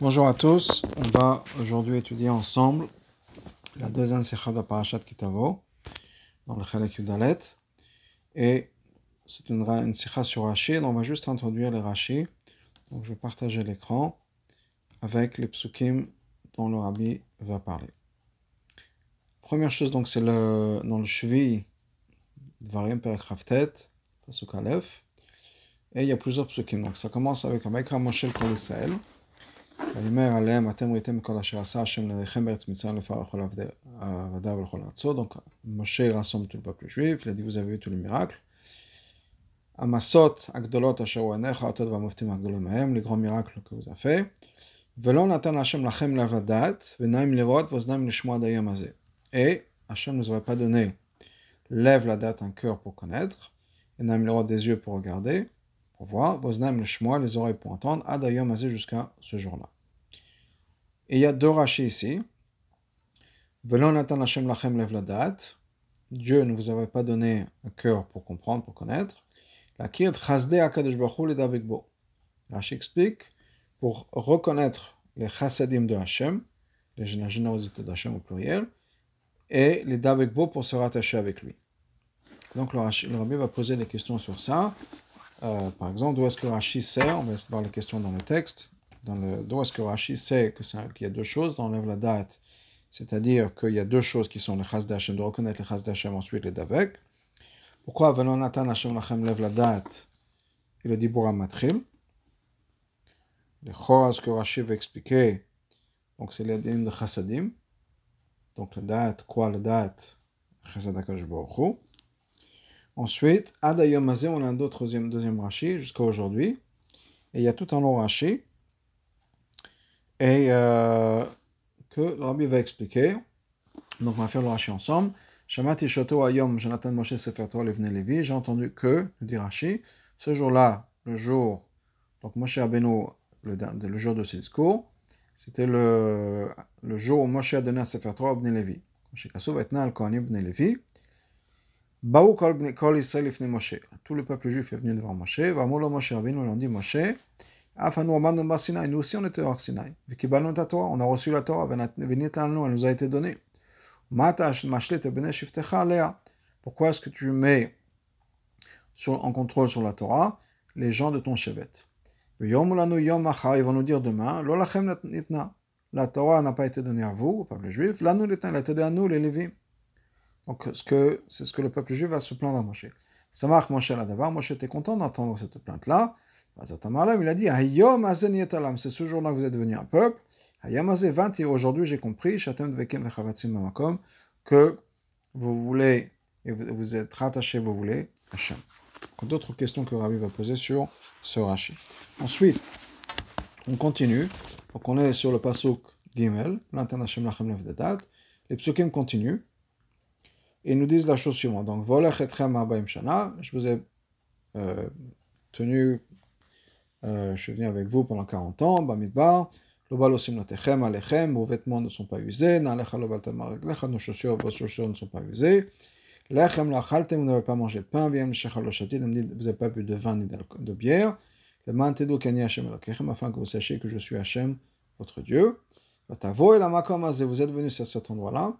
Bonjour à tous, on va aujourd'hui étudier ensemble la deuxième sécha de Parashat Kitavo dans le Chalek Yudalet et c'est une, une sur Rashi, on va juste introduire les Rashi. Donc je vais partager l'écran avec les psukim dont le Rabbi va parler. Première chose donc c'est le, dans le Shvi Dvarim Perek Raftet, Pasuk Aleph et il y a plusieurs psukim. Donc ça commence avec Amekra Moshe Kol Israël. Donc, Moshe rassemble tout le peuple juif, il a dit Vous avez vu tous les miracles. Les grands miracles que vous avez fait. Et Hachem ne nous aurait pas donné lève la date un cœur pour connaître, et Naim le des yeux pour regarder, pour voir, Voznaim le les oreilles pour entendre, Adayom Azé jusqu'à ce jour-là. Et il y a deux rachis ici. Velon Hashem Lachem Lev Ladat. Dieu ne vous avait pas donné un cœur pour comprendre, pour connaître. La Kirt Chazde Akadosh Baruch Hu Bo. Rashi explique, pour reconnaître les chassadim de Hashem, les générosités d'Hashem au pluriel, et les Bo pour se rattacher avec lui. Donc le, le Rabbi va poser des questions sur ça. Euh, par exemple, d'où est-ce que Rashi sait, on va voir les questions dans le texte, dans le, d'où est-ce que Rashi sait qu'il y a deux choses dans la date, c'est-à-dire qu'il y a deux choses qui sont le chas d'Hachem, de reconnaître le chas d'Hachem, ensuite les davek. Pourquoi Velonatan Hashem Lachem lève la date et le dibura matrim Le choraz que Rashi va expliquer, donc c'est les de chassadim, donc la date, quoi la date Chasad Baruch Ensuite, Adayom Azé, on a un deuxième, deuxième Rashi jusqu'à aujourd'hui. Et il y a tout un long Rashi. Et euh, que le Rabbi va expliquer. Donc on va faire le Rashi ensemble. Shamati Shoto Ayom Jonathan Moshe Sefer Torah Levne Levi. J'ai entendu que, dit Rashi, ce jour-là, le jour, donc Moshe Rabbeinu, le, le jour de ses discours, c'était le, le jour où Moshe a donné un Sefer Torah Bnei Levi. Moshe Kassuv Etna al Kohanim Levi. Baou kol Israël ifne Moshe. Tout le peuple juif est venu devant Moshe. Moshe. Nous aussi on était hors Sinaï. On a reçu la Torah. Elle nous a été donnée. Pourquoi est-ce que tu mets en contrôle sur la Torah les gens de ton chevet ils vont nous dire demain. La Torah n'a pas été donnée à vous, au peuple juif. Elle a été donnée à nous, les Lévim. Donc, c'est ce que le peuple juif va se plaindre à Moshe. Samach Moshe Ladavar, Moshe était content d'entendre cette plainte-là. Il a dit c'est ce jour-là que vous êtes devenu un peuple. et aujourd'hui j'ai compris, que vous voulez, et vous êtes rattaché, vous voulez, Hachem. D'autres questions que Rabbi va poser sur ce Rashi. Ensuite, on continue. Donc on est sur le pasuk Gimel, l'internation Lachem Datat. Les psukim continuent et nous disent la chose suivante. Donc, je vous ai euh, tenu, euh, je suis venu avec vous pendant 40 ans, Bamidbar, vos vêtements ne sont pas usés, nos chaussures, vos chaussures ne sont pas usées. Vous n'avez pas mangé de pain, vous n'avez pas bu de vin ni de bière. Afin que vous sachiez que je suis Hashem, votre Dieu. Vous êtes venu à cet endroit-là.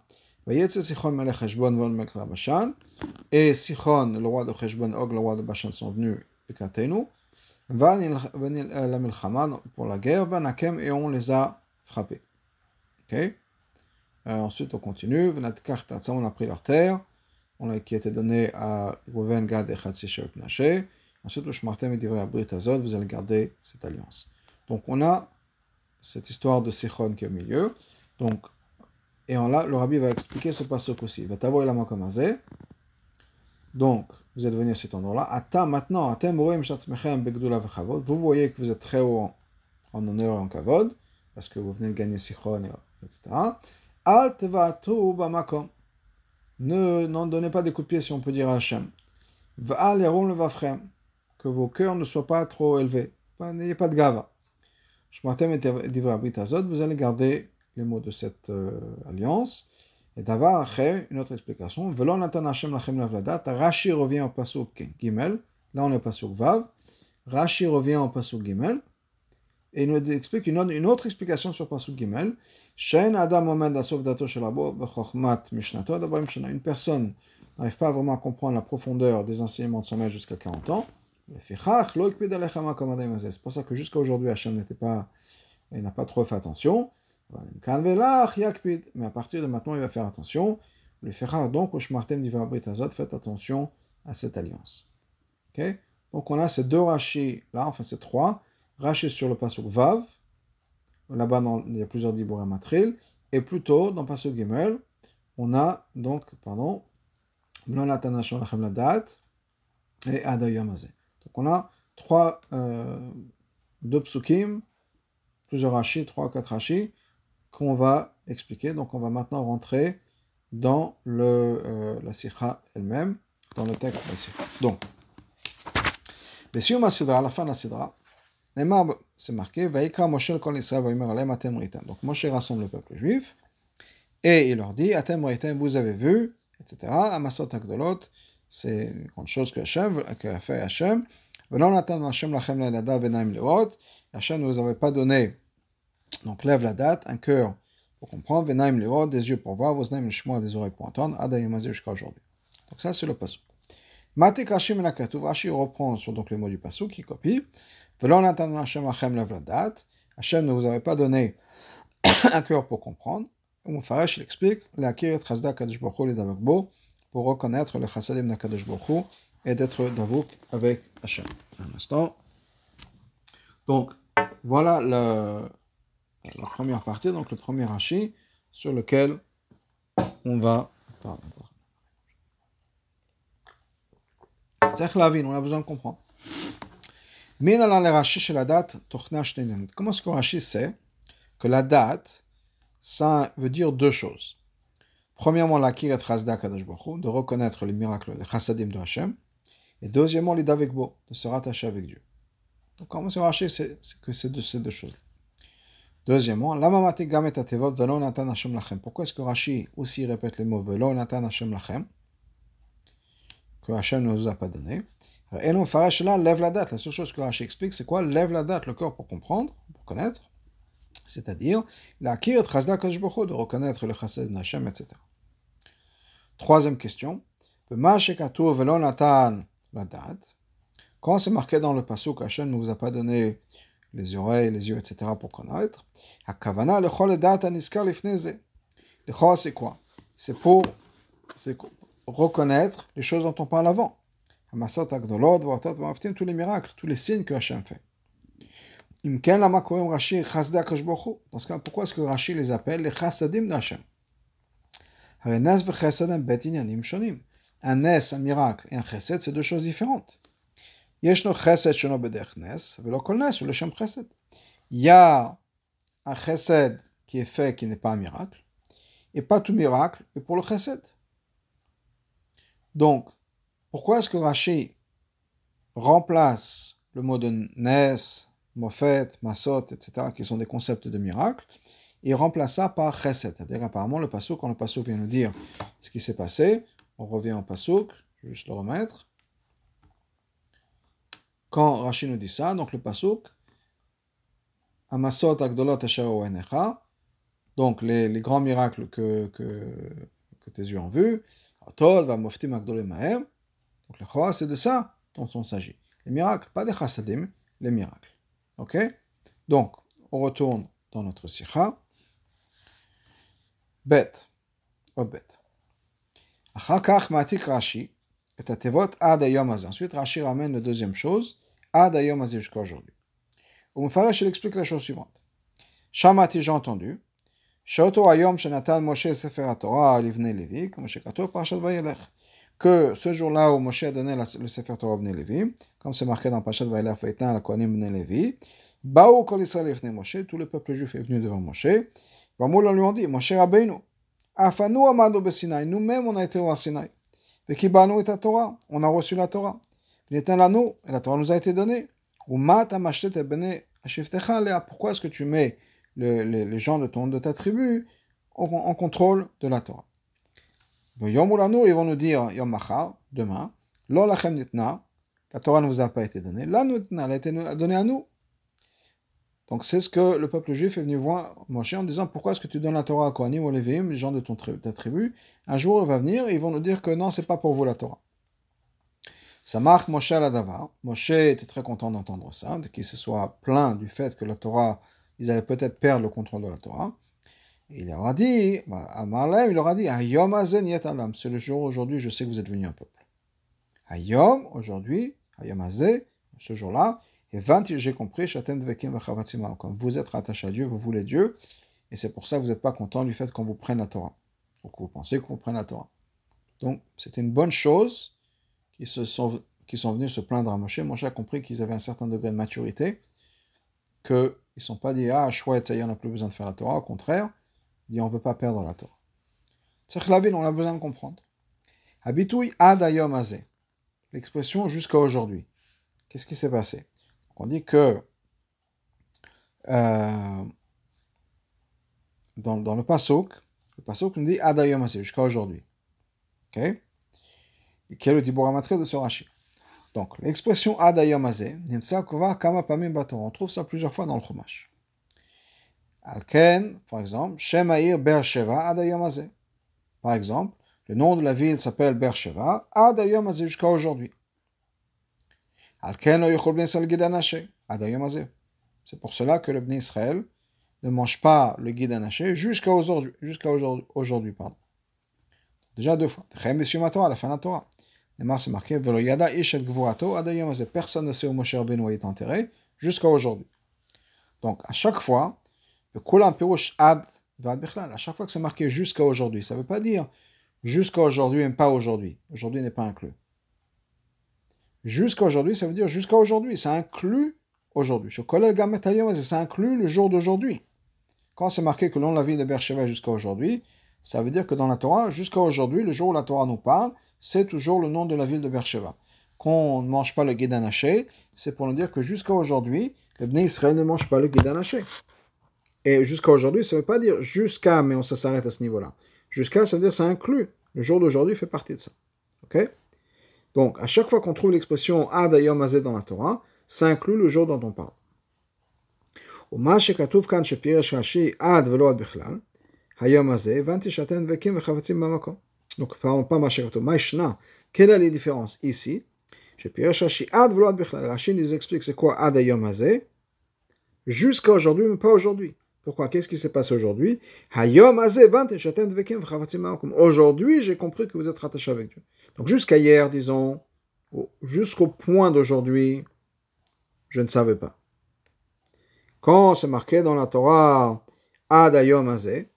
Et Sichon, le roi de Cheshbon, Og, le roi de Bashan, sont venus éclater nous. pour la guerre, et on les a frappés. Ok euh, Ensuite, on continue. On a pris leur terre, on a, qui était donnée à Reuven, Gad et Chatzisher Pnaché. Ensuite, le Shmartem et Divrei Abrit Azot, vous allez garder cette alliance. Donc, on a cette histoire de Sichon qui est au milieu. Donc, et en là, le rabbi va expliquer ce passage aussi. Va t'avoir la Donc, vous êtes venu à cet endroit-là. Ata maintenant, vous voyez que vous êtes très haut en honneur et en kavod, parce que vous venez de gagner Sichon, etc. Al bamakom. Ne n'en donnez pas des coups de pied, si on peut dire à Hachem. Va'al le vafrem. Que vos cœurs ne soient pas trop élevés. N'ayez pas de gava. Shmatem et vous allez garder les mots de cette euh, alliance. Et d'avoir une autre explication. Velon Hashem lachem lavladat. Rashi revient au pasuk Gimel. Là, on est pasuk Vav. Rashi revient au pasuk Gimel. Et il nous explique une, autre- une autre explication sur Pasuk Gimel. Shen Adam Omed Asov Dato Shelabo Bechokmat Mishnato Adabarim Shana. Une personne n'arrive pas vraiment à comprendre la profondeur des enseignements de son maître jusqu'à 40 ans. C'est pour ça que jusqu'à aujourd'hui, Hachem n'était pas, il n'a pas trop fait attention. Mais à partir de maintenant, il va faire attention. Lefichach donc, au Shmartem Azot, faites attention à cette alliance. Ok? Donc on a ces deux rachis là, enfin ces trois. Rachi sur le pasuk Vav. Là-bas, il y a plusieurs dibourem matril. Et plutôt, dans pasuk Gimel, on a donc, pardon, et. Donc on a trois, euh, deux psukim, plusieurs rachis, trois, quatre rachis, qu'on va expliquer. Donc on va maintenant rentrer dans le, euh, la sikha elle-même, dans le texte de la sikha. Donc, à la fin de la sidra, c'est marqué, Moshe kol Israël atem. Donc Moshe rassemble le peuple juif, et il leur dit, atem vous avez vu, etc. Amasot Agdolot, c'est une grande chose que Hachem, que a fait Hachem. Hachem ne vous avait pas donné, donc lève la date, un cœur pour comprendre, venaim le'ot, des yeux pour voir, voznaim l'shmoa, des oreilles pour entendre, adayim jusqu'à aujourd'hui. Donc ça c'est le pasuk. Matik Rashi menakatuv, Rashi reprend sur donc les mots du pasuk, qui copie. Velon natan Hashem lachem lève la date. Hachem ne vous avait pas donné un cœur pour comprendre. Mufarash, il explique, la kiret chazda kadosh le pour reconnaître le chassadim d'Akadosh Baruch et d'être davouk avec Hachem. Un instant. Donc, voilà le- la première partie, donc le premier Rashi, sur lequel on va. Pardon, pardon. On a besoin de comprendre. Mais dans le Rashi chez la date, comment est-ce que Rashi sait que la date, ça veut dire deux choses? Premièrement, la kirat de reconnaître les miracles, les chassadim de Hachem. Et deuxièmement, les davekbo, de se rattacher avec Dieu. Donc comment est-ce que Rashi sait que c'est de ces deux choses? Deuxièmement, lama mati gam et atevot natan Hashem lachem. Pourquoi est-ce que Rashi aussi répète les mots Hashem lachem que Hachem ne nous a pas donné? Et non, lève la date. La seule chose que Rashi explique, c'est quoi? Lève la date, le cœur pour comprendre, pour connaître. C'est-à-dire, la kiret chazda Hu, de reconnaître le chassadim de Hachem, etc. Troisième question. Quand c'est marqué dans le pasuk, Hachem ne vous a pas donné les oreilles, les yeux, etc., pour connaître. Hakavana, le chol data niskar lifneze. Le chol, c'est quoi? C'est pour reconnaître les choses dont on parle avant. Hamasat agdolod, vaotat vaftim, tous les miracles, tous les signes que Hachem fait. Imken lama koem Rashi chasda kashbochu. Dans ce cas, pourquoi est-ce que Rashi les appelle les chasadim d'Hachem Un nes, un miracle et un chesed, c'est deux choses différentes. Il y a un chesed qui est fait qui n'est pas un miracle, et pas tout miracle est pour le chesed. Donc, pourquoi est-ce que Rashi remplace le mot de nes, mofet, masot, etc., qui sont des concepts de miracle, et remplace ça par chesed. C'est-à-dire, apparemment, le pasuk, quand le pasuk vient nous dire ce qui s'est passé, on revient au pasuk, je vais juste le remettre. Quand Rashi nous dit ça, donc le pasuk, Amasot Agdolot donc les, grands miracles que, tes yeux ont vus, Atol va moftim donc le Chora, c'est de ça dont on s'agit. Les miracles, pas des chassadim, les miracles. Ok? Donc, on retourne dans notre sikha. Bet, autre bet. Achakach matik Rashi, et Tatevot Adayom Ensuite, Rachir ramène la deuxième chose, Adayom Hazé jusqu'à aujourd'hui. Umfarash, il explique la chose suivante. Shamati, j'ai entendu. Shoto Ayom Shanatan Moshe Sefer Torah Livne Levi, comme Moshe Kato, Parashat Vayelech. Que ce jour-là où Moshe a donné le Sefer Torah Bne Levi, comme c'est marqué dans Parashat Vayelech, Vaïtan, la Kohanim Bne Levi, Bao Kol Israël Livne Moshe, tout le peuple juif est venu devant Moshe. Vamoul, on lui a dit, Moshe Rabbeinu, Afanu Amado Besinaï, nous-mêmes on a été au Sinaï. Vekibanu et Torah, on a reçu la Torah. Lanu, et la Torah nous a été donnée. Umat amashtet et bene ashiftecha lea. Pourquoi est-ce que tu mets le- les, gens de, ton, de ta tribu en, contrôle de la Torah? Yom ils vont nous dire Yom machar, demain, Lo lachem la Torah ne vous a pas été donnée. Là, nitna, elle a été donnée à nous. Donc c'est ce que le peuple juif est venu voir Moshe en disant pourquoi est-ce que tu donnes la Torah à Kohanim ou Lévi'im, les gens de ton ta tribu? Un jour, il va venir et ils vont nous dire que non, c'est pas pour vous la Torah. Ça marque Moshe à la Dava. Moshe était très content d'entendre ça, de qu'il se soit plaint du fait que la Torah, ils allaient peut-être perdre le contrôle de la Torah. Et il leur a dit, à Marlem, il leur a dit, c'est le jour aujourd'hui, je sais que vous êtes venu un peuple. Ayom, aujourd'hui, Ayom ce jour-là, et 20, j'ai compris, comme vous êtes rattaché à Dieu, vous voulez Dieu, et c'est pour ça que vous n'êtes pas content du fait qu'on vous prenne la Torah. Ou que vous pensez qu'on vous prenne la Torah. Donc, c'était une bonne chose qui, se sont, sont venus se plaindre à Moshe. Moshe a compris qu'ils avaient un certain degré de maturité, qu'ils ne sont pas dit Ah, chouette, ça y est, on n'a plus besoin de faire la Torah. Au contraire, dit On ne veut pas perdre la Torah. C'est la ville, on a besoin de comprendre. Habitouille adayom azé. L'expression jusqu'à aujourd'hui. Qu'est-ce qui s'est passé? On dit que euh, dans, le Pasuk, le Pasuk nous dit adayom jusqu'à aujourd'hui. Ok? Qui est le Dibor de ce Rashi? Donc, l'expression Adayom on trouve ça plusieurs fois dans le Chumash. Alken, par exemple, Shemair Beersheva Adayom Par exemple, le nom de la ville s'appelle Beersheva Adayom jusqu'à aujourd'hui. Adayom C'est pour cela que le Bnei Israël ne mange pas le guide anaché jusqu'à aujourd'hui, jusqu'à aujourd'hui, pardon. Déjà deux fois. à la fin de la Torah c'est marqué Personne ne sait où Moshe Rabbeinu est enterré jusqu'à aujourd'hui. Donc, à chaque fois, le ad à chaque fois que c'est marqué jusqu'à aujourd'hui, ça ne veut pas dire jusqu'à aujourd'hui et pas aujourd'hui. Aujourd'hui n'est pas inclus. Jusqu'à aujourd'hui, ça veut dire jusqu'à aujourd'hui. Ça inclut aujourd'hui. Ça inclut le jour d'aujourd'hui. Quand c'est marqué que l'on la vie de Bercheva jusqu'à aujourd'hui, ça veut dire que dans la Torah, jusqu'à aujourd'hui, le jour où la Torah nous parle, c'est toujours le nom de la ville de Beersheba. Qu'on ne mange pas le guidanaché, c'est pour nous dire que jusqu'à aujourd'hui, le Bnei Israël ne mange pas le guidanaché. Et jusqu'à aujourd'hui, ça ne veut pas dire jusqu'à, mais on s'arrête à ce niveau-là. Jusqu'à, ça veut dire ça inclut. Le jour d'aujourd'hui fait partie de ça. Ok? Donc, à chaque fois qu'on trouve l'expression Adayom Azé dans la Torah, ça inclut le jour dont on parle. Donc, parlons pas Mashakato. Maishna, quelle est la différence ici? Rashi, nous explique c'est quoi Ad Ayom Hazeh Jusqu'à aujourd'hui, mais pas aujourd'hui. Pourquoi? Qu'est-ce qui s'est passé aujourd'hui? Aujourd'hui, j'ai compris que vous êtes rattaché avec Dieu. Donc, jusqu'à hier, disons, jusqu'au point d'aujourd'hui, je ne savais pas. Quand c'est marqué dans la Torah, Ad Ayom Hazeh,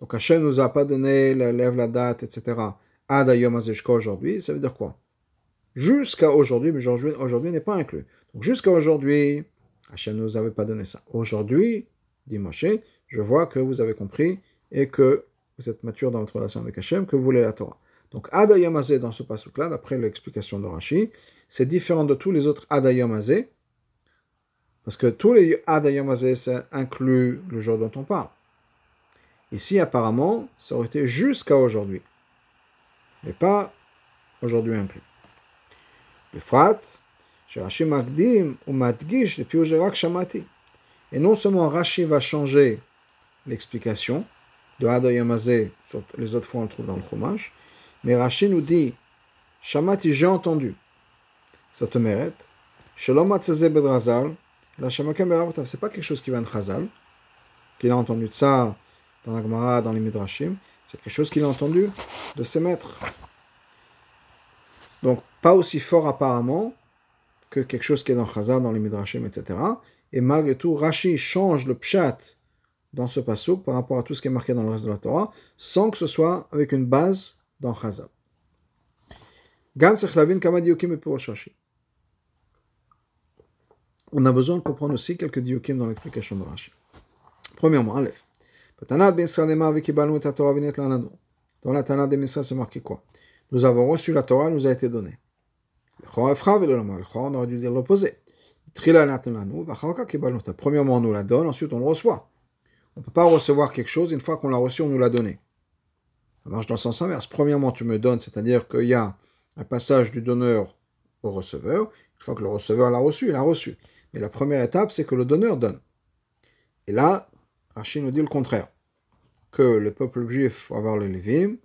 donc Hachem ne nous a pas donné, lève la date, etc. Adayom jusqu'à aujourd'hui, ça veut dire quoi? Jusqu'à aujourd'hui, mais aujourd'hui n'est pas inclus. Donc jusqu'à aujourd'hui, Hachem ne nous avait pas donné ça. Aujourd'hui, dit Moshe, je vois que vous avez compris et que vous êtes mature dans votre relation avec Hachem, que vous voulez la Torah. Donc Adayom dans ce passage-là, d'après l'explication de Rashi, c'est différent de tous les autres Adayom parce que tous les Adayom ça inclut le jour dont on parle. Ici, apparemment, ça aurait été jusqu'à aujourd'hui, mais pas aujourd'hui inclus. Le frat, Rashi Magdim ou Madgish depuis Rak Shamati. Et non seulement Rashi va changer l'explication de Adayamazé, les autres fois on le trouve dans le Chumash, mais Rashi nous dit Shamati, j'ai entendu. Ça te mérite. Shalom Bedrazal, la Shamakem c'est pas quelque chose qui vient de Chazal, qu'il a entendu de ça dans la Gemara, dans les Midrashim, c'est quelque chose qu'il a entendu de ses maîtres. Donc, pas aussi fort apparemment que quelque chose qui est dans Chazal, dans les Midrashim, etc. Et malgré tout, Rashi change le pshat dans ce pasuk par rapport à tout ce qui est marqué dans le reste de la Torah, sans que ce soit avec une base dans Chazal. On a besoin de comprendre aussi quelques diokim dans l'explication de Rashi. Premièrement, Aleph. Dans la Tana des Misra, c'est marqué quoi? Nous avons reçu la Torah, nous a été donnée. On aurait dû dire l'opposé. Premièrement, on nous la donne, ensuite on le reçoit. On ne peut pas recevoir quelque chose une fois qu'on l'a reçu, on nous l'a donné. Ça marche dans le sens inverse. Premièrement, tu me donnes, c'est-à-dire qu'il y a un passage du donneur au receveur. Une fois que le receveur l'a reçu, il l'a reçu. Mais la première étape, c'est que le donneur donne. Et là, Rachid nous dit le contraire. Que le peuple juif va avoir les Lévim,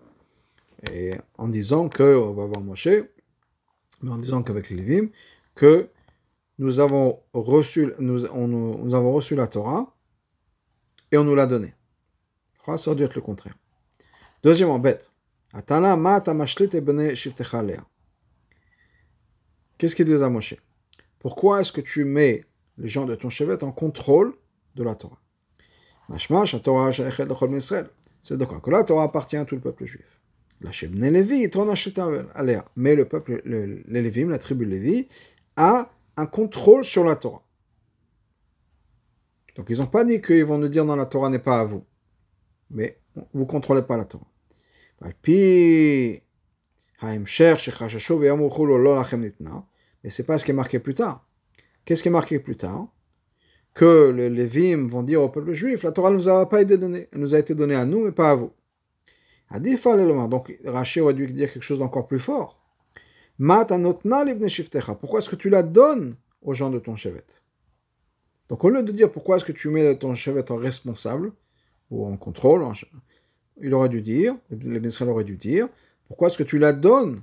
et en disant qu'on va avoir Moshe, mais en disant qu'avec les Lévim, que nous avons reçu, nous avons reçu la Torah et on nous l'a donnée. Ça aurait dû être le contraire. Deuxièmement, bête. Atana ma Qu'est-ce qu'il dit à Moshe Pourquoi est-ce que tu mets les gens de ton chevet en contrôle de la Torah? C'est de quoi Que la Torah appartient à tout le peuple juif. La Mais le peuple, le, les Lévim, la tribu Lévi, a un contrôle sur la Torah. Donc ils n'ont pas dit qu'ils vont nous dire non, la Torah n'est pas à vous. Mais vous ne contrôlez pas la Torah. Puis, mais c'est pas ce qui est marqué plus tard. Qu'est-ce qui est marqué plus tard Que les Lévim vont dire au peuple juif, la Torah ne nous a pas été donnée. Elle nous a été donnée à nous, mais pas à vous. Donc Rachid aurait dû dire quelque chose d'encore plus fort. Pourquoi est-ce que tu la donnes aux gens de ton chevet Donc au lieu de dire pourquoi est-ce que tu mets ton chevet en responsable ou en contrôle, il aurait dû dire, les Israël aurait dû dire, pourquoi est-ce que tu la donnes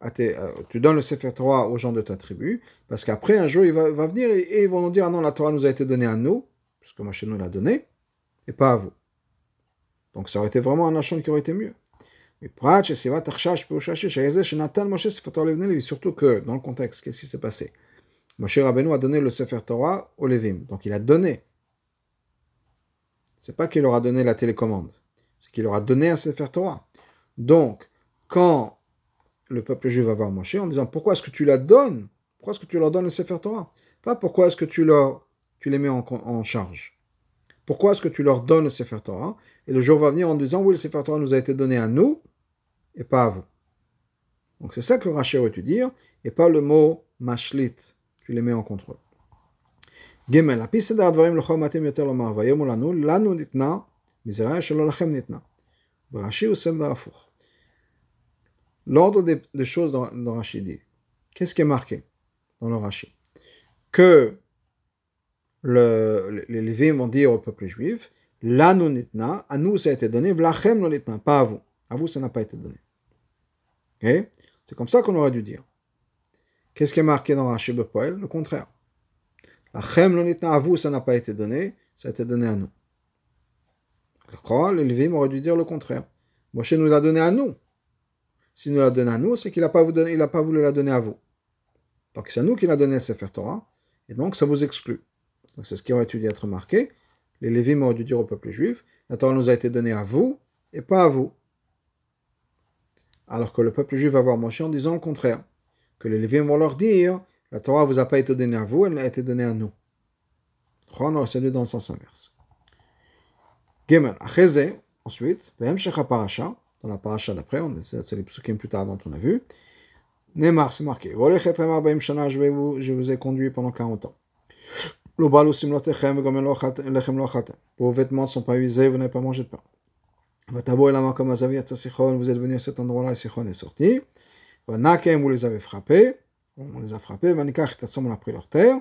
à tes, euh, tu donnes le Sefer Torah aux gens de ta tribu, parce qu'après un jour il va, venir et, ils vont nous dire ah non la Torah nous a été donnée à nous, puisque Moshe nous l'a donnée, et pas à vous. Donc ça aurait été vraiment un achat qui aurait été mieux. Surtout que, dans le contexte, qu'est-ce qui s'est passé? Moshe Rabbeinu a donné le Sefer Torah aux Lévim. Donc il a donné. C'est pas qu'il leur a donné la télécommande. C'est qu'il leur a donné un Sefer Torah. Donc, quand le peuple juif va voir Moshe en disant pourquoi est-ce que tu la donnes? Pourquoi est-ce que tu leur donnes le Sefer Torah? Pas pourquoi est-ce que tu, leur, les mets en, charge. Pourquoi est-ce que tu leur donnes le Sefer Torah? Et le jour va venir en disant oui, le Sefer Torah nous a été donné à nous et pas à vous. Donc c'est ça que Rachel dû dire et pas le mot mashlit. Tu les mets en contrôle. L'ordre des, choses dans, dans dit. Qu'est-ce qui est marqué dans le Rashi Que le, les Lévim vont dire au peuple juif, là nous nitna, à nous ça a été donné, vlachem non nitna, pas à vous. À vous ça n'a pas été donné. Okay? C'est comme ça qu'on aurait dû dire. Qu'est-ce qui est marqué dans Rashi Bepoel Le contraire. Lachem non nitna, à vous ça n'a pas été donné, ça a été donné à nous. Les Lévim auraient dû dire le contraire. Moshe nous l'a donné à nous. S'il nous l'a donné à nous, c'est qu'il n'a pas, pas, voulu la donner à vous. Donc c'est à nous qu'il a donné le Sefer Torah, et donc ça vous exclut. C'est ce qui aurait dû être marqué. Les Lévim auraient dû dire au peuple juif, la Torah nous a été donnée à vous et pas à vous. Alors que le peuple juif va voir Moshe en disant le contraire. Que les Lévim vont leur dire, la Torah ne vous a pas été donnée à vous, elle a été donnée à nous. On aurait dans le sens inverse. Gimel, ensuite, parasha, dans la paracha d'après, c'est les psukim plus tard dont on a vu. Neymar, c'est marqué. Je vous ai conduit pendant 40 ans. Vos vêtements ne sont pas usés, vous n'avez pas mangé de pain. Vous êtes venu à cet endroit-là et Sichon est sorti. Vous les avez frappés. On les a frappés. On a pris leur terre.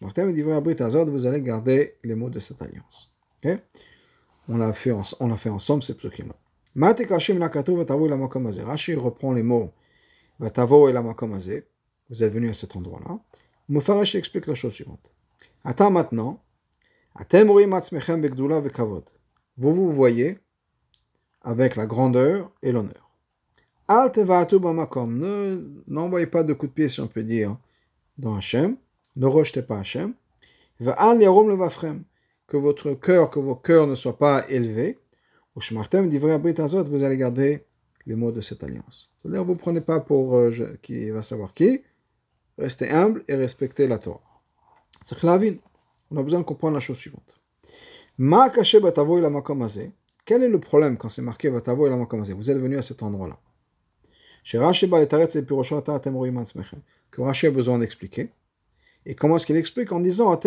Vous allez garder les mots de cette alliance. On l'a fait, a fait ensemble ces psukim-là. Rashi reprend les mots Vatavo et la Vous êtes venu à cet endroit-là. Mufarash explique la chose suivante. Attends maintenant. Vous vous voyez avec la grandeur et l'honneur. Ne n'envoyez pas de coups de pied, si on peut dire, dans Hachem. Ne rejetez pas Hachem. Que votre cœur, que vos cœurs ne soient pas élevés. Vous allez garder les mots de cette alliance. C'est-à-dire, vous ne prenez pas pour euh, qui va savoir qui. Restez humble et respectez la Torah. C'est On a besoin de comprendre la chose suivante. Ma caché batavo la Quel est le problème quand c'est marqué batavo la Vous êtes venu à cet endroit-là. Que Rashi a besoin d'expliquer. Et comment est-ce qu'il explique En disant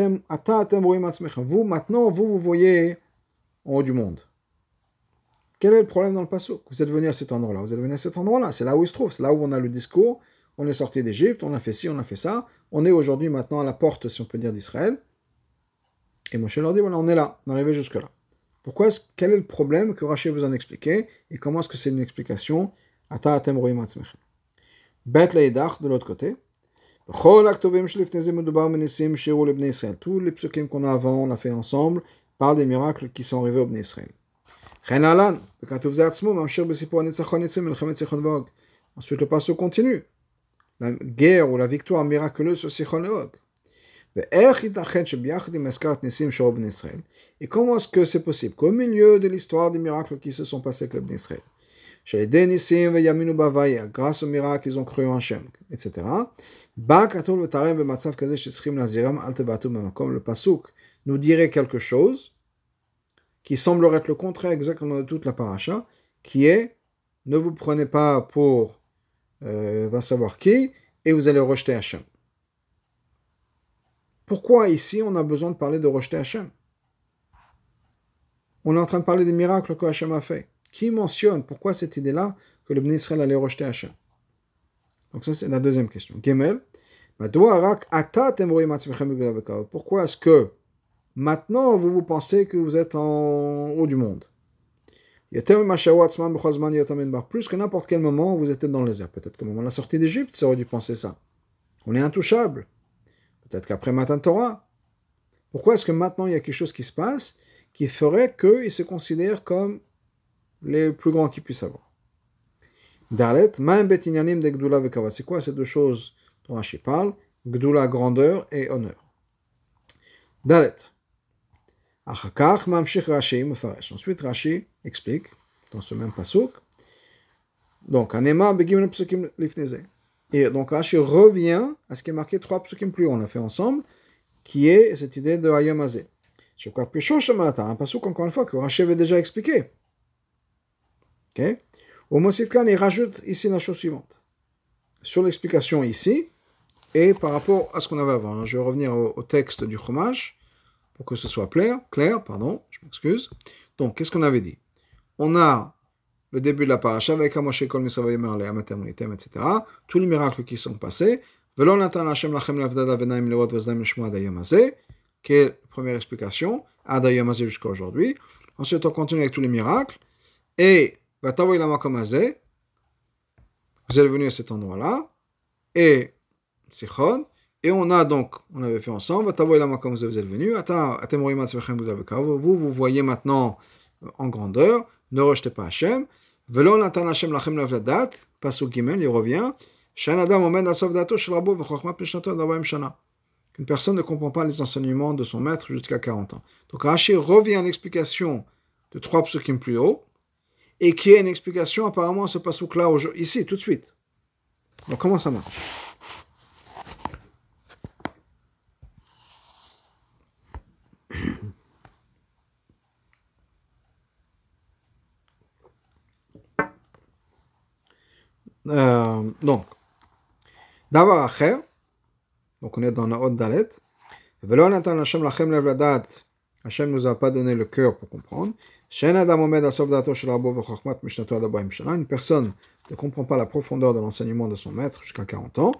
Vous, maintenant, vous, vous voyez en haut du monde. Quel est le problème dans le passage Vous êtes venu à cet endroit-là. Vous êtes venu à cet endroit-là. C'est là où il se trouve. C'est là où on a le discours on est sorti d'Égypte, on a fait ci, on a fait ça, on est aujourd'hui maintenant à la porte, si on peut dire, d'Israël. Et Moshe leur dit, voilà, on est là, on est arrivé jusque-là. Pourquoi est quel est le problème que Rachid vous en expliqué? Et comment est-ce que c'est une explication? Bet de l'autre côté. Tous les psukim qu'on a avant, on a fait ensemble, par des miracles qui sont arrivés au Bnei Israël. Ensuite, le passage continue. La guerre ou la victoire miraculeuse sur Sichon et comment est-ce que c'est possible? Qu'au milieu de l'histoire des miracles qui se sont passés avec le Bnei Israël, grâce aux miracles, ils ont cru en Hachem, etc. Le pasuk nous dirait quelque chose qui semblerait être le contraire exactement de toute la paracha, qui est ne vous prenez pas pour euh, va savoir qui, et vous allez rejeter Hachem. Pourquoi ici on a besoin de parler de rejeter Hachem? On est en train de parler des miracles que Hachem a fait. Qui mentionne pourquoi cette idée-là que le Bnei Israël allait rejeter Hachem? Donc ça c'est la deuxième question. Gemel, pourquoi est-ce que maintenant vous vous pensez que vous êtes en haut du monde? Plus que n'importe quel moment vous êtes dans les airs. Peut-être qu'au moment de la sortie d'Égypte, ça aurait dû penser ça. On est intouchable. Peut-être qu'après Matan Torah. Pourquoi est-ce que maintenant il y a quelque chose qui se passe qui ferait qu'ils se considèrent comme les plus grands qu'ils puissent avoir? Dalet, C'est quoi ces deux choses dont Rashi parle? Gdula, grandeur et honneur. Dalet. Ensuite, Rashi explique dans ce même pasuk. Donc, Anema begim psukim lifneze. Et donc Rashi revient à ce qui est marqué trois psukim plus haut, on l'a fait ensemble, qui est cette idée de Hayom Azeh. Un pasuk, encore une fois, que Rashi avait déjà expliqué. Ok? Au Mosifkan, il rajoute ici la chose suivante. Sur l'explication ici, et par rapport à ce qu'on avait avant. Je vais revenir au, texte du chômage pour que ce soit clair. Clair, pardon, je m'excuse. Donc, qu'est-ce qu'on avait dit? On a le début de la paracha avec Amoshe Kol etc. Tous les miracles qui sont passés. qui est la première explication, Adayom jusqu'à aujourd'hui. Ensuite, on continue avec tous les miracles. Et, vous êtes venu à cet endroit-là. Et, Sichon. Et on a donc, on avait fait ensemble, comme vous êtes venu, vous, vous voyez maintenant en grandeur, ne rejetez pas Hachem. Velon natan Hashem lachem lavladat, pasuk gimel, il revient. Shanadam. Qu'une personne ne comprend pas les enseignements de son maître jusqu'à 40 ans. Donc Rashi revient à l'explication de trois psukim plus haut, et qui est une explication apparemment à ce pasuk-là, ici, tout de suite. Donc comment ça marche? Euh, donc, d'abord, donc on est dans la haute dalet. Hachem nous a pas donné le cœur pour comprendre. Une personne ne comprend pas la profondeur de l'enseignement de son maître jusqu'à 40 ans.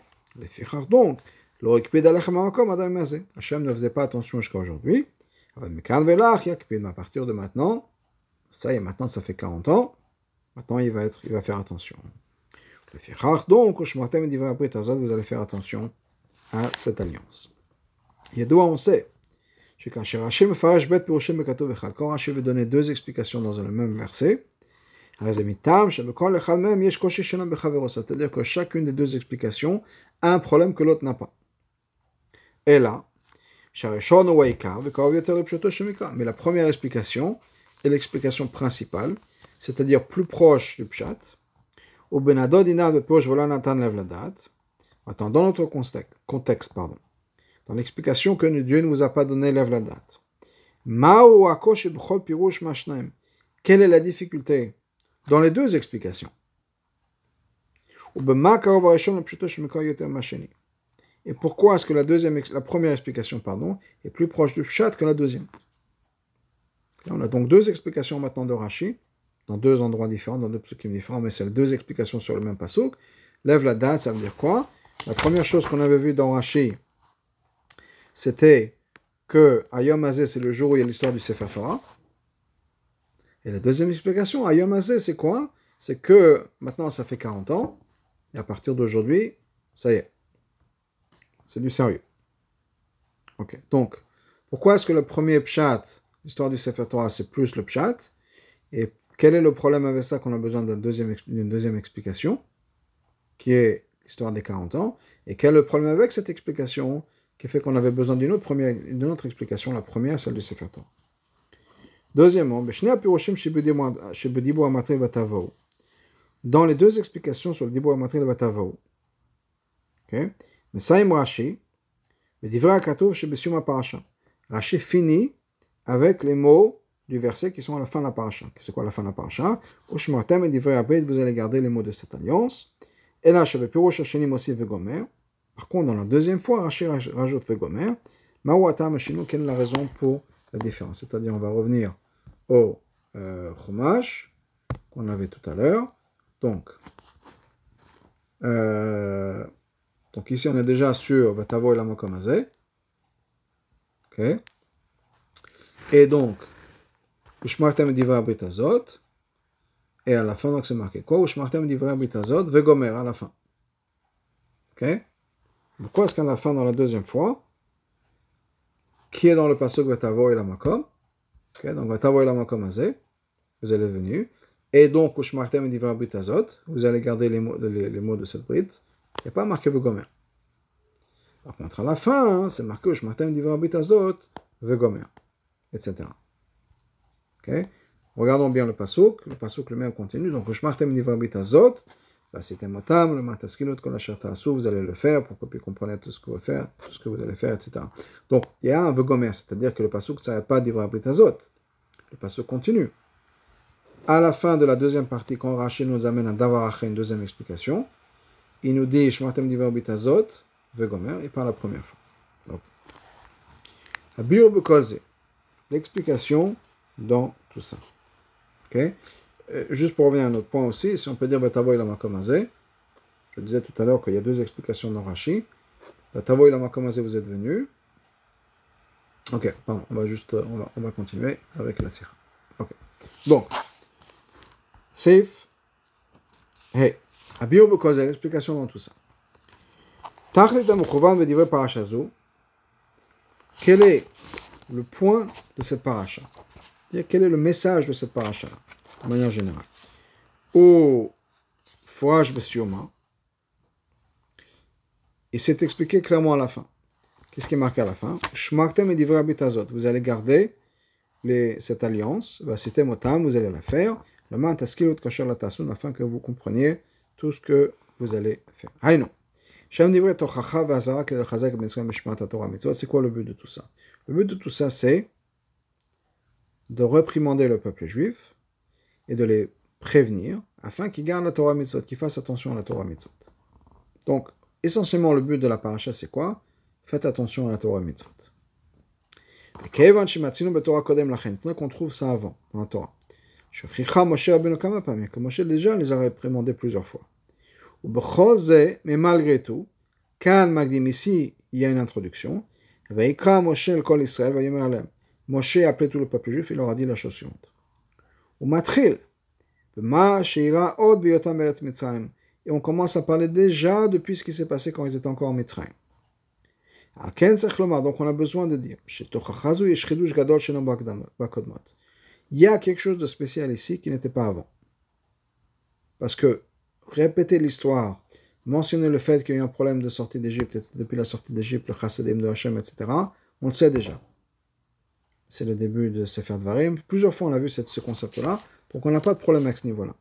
Donc, Hachem ne faisait pas attention jusqu'à aujourd'hui. À partir de maintenant, ça y est, maintenant ça fait 40 ans. Maintenant il va, être, il va faire attention. Donc, vous allez faire attention à cette alliance. D'où on sait quand veut donner deux explications dans le même verset, c'est-à-dire que chacune des deux explications a un problème que l'autre n'a pas. Et là, mais la première explication est l'explication principale, c'est-à-dire plus proche du pshat, Attends, dans notre contexte, pardon, l'explication que Dieu ne vous a pas donné l'Evladat. Quelle est la difficulté dans les deux explications? Et pourquoi est-ce que la, deuxième, la première explication pardon, est plus proche du chat que la deuxième? On a donc deux explications maintenant de Rashi dans deux endroits différents, dans deux psukim différents, mais c'est deux explications sur le même pasuk. Lève la date, ça veut dire quoi? La première chose qu'on avait vue dans Rashi, c'était que Ayom c'est le jour où il y a l'histoire du Sefer Torah. Et la deuxième explication, Ayom c'est quoi? C'est que maintenant, ça fait 40 ans, et à partir d'aujourd'hui, ça y est. C'est du sérieux. Ok. Donc, pourquoi est-ce que le premier pshat, l'histoire du Sefer Torah, c'est plus le pshat? Et quel est le problème avec ça qu'on a besoin d'une deuxième, deuxième explication, qui est l'histoire des 40 ans? Et quel est le problème avec cette explication? Qui fait qu'on avait besoin d'une autre, première, d'une autre explication, la première, celle du Sefer Torah. Deuxièmement, dans les deux explications sur le Dibou Amatril Vatavou, okay? Mesaim Rashi, Parasha. Rashi finit avec les mots du verset qui sont à la fin de la paracha. C'est quoi la fin de la paracha? Ushmartem et vous allez garder les mots de cette alliance. Et là, Shabepirosh Hashanim aussi Vegomer. Par contre, dans la deuxième fois, Rashi rajoute Vegomer. Mawata Mashinu, quelle est la raison pour la différence? C'est-à-dire, on va revenir au euh, Chumash qu'on avait tout à l'heure. Donc, euh, donc ici, on est déjà sur Vatavo et la. Ok. Et donc, Ushmartem Divra. Et à la fin, donc c'est marqué quoi? Ushmartem Divra Britazot, Vegomer à la fin. Ok pourquoi est-ce qu'à la fin, dans la deuxième fois, qui est dans le passage Vatavo et la Makom okay, Donc Vatavo et la Makom Azé, vous allez venir. Et donc, Azot, vous allez garder les mots, de cette brite. Il n'y a pas marqué Vegomer. Par contre, à la fin, hein, c'est marqué Ushmartem Divra Azot, Vegomer, etc. Okay? Regardons bien le pasuk. Le pasuk le même continue. Donc, Ushmartem Divra Azot, c'était motam, le mataskilot, kol vous allez le faire pour que vous compreniez tout ce que vous faire, tout ce que vous allez faire, etc. Donc, il y a un vegomer, c'est-à-dire que le pasuk ne s'arrête pas d'ivra britazot. Le pasuk continue. À la fin de la deuxième partie, quand Rachel nous amène à Davaraché, une deuxième explication, il nous dit Shmatem d'ivra britazot, vegomer, et par la première fois. Donc, l'explication dans tout ça. ok? Juste pour revenir à un autre point aussi, si on peut dire Batavo la je disais tout à l'heure qu'il y a deux explications dans Rashi. Batavo la Makomazé, vous êtes venu. Ok, pardon, on va juste, on va, on va continuer avec la sira. Ok. Donc, safe. Hey, Abio Bokoze, l'explication dans tout ça. Tachlit Amukhovan Vedivrei Parashazu. Quel est le point de cette paracha? Quel est le message de cette paracha de manière générale. Au fourrage Bessioma, et c'est expliqué clairement à la fin. Qu'est-ce qui est marqué à la fin? Vous allez garder cette alliance, vous allez la faire, afin que vous compreniez tout ce que vous allez faire. C'est quoi le but de tout ça? Le but de tout ça, c'est de réprimander le peuple juif et de les prévenir afin qu'ils gardent la Torah mitzvot, qu'ils fassent attention à la Torah mitzvot. Donc, essentiellement, le but de la paracha, c'est quoi? Faites attention à la Torah mitzvot. Donc, qu'on trouve ça avant, dans la Torah. Que Moshe déjà les a réprimandés plusieurs fois. Mais malgré tout, quand Magdim ici, il y a une introduction. Moshe a appelé tout le peuple juif, il leur a dit la chose suivante. Et on commence à parler déjà depuis ce qui s'est passé quand ils étaient encore en Mitzrayim. Donc on a besoin de dire il y a quelque chose de spécial ici qui n'était pas avant. Parce que répéter l'histoire, mentionner le fait qu'il y a eu un problème de sortie d'Égypte, depuis la sortie d'Égypte, le chassadim de Hachem, etc., on le sait déjà c'est le début de Sefer Dvarim. Plusieurs fois, on a vu ce concept-là. Donc, on n'a pas de problème avec ce niveau-là.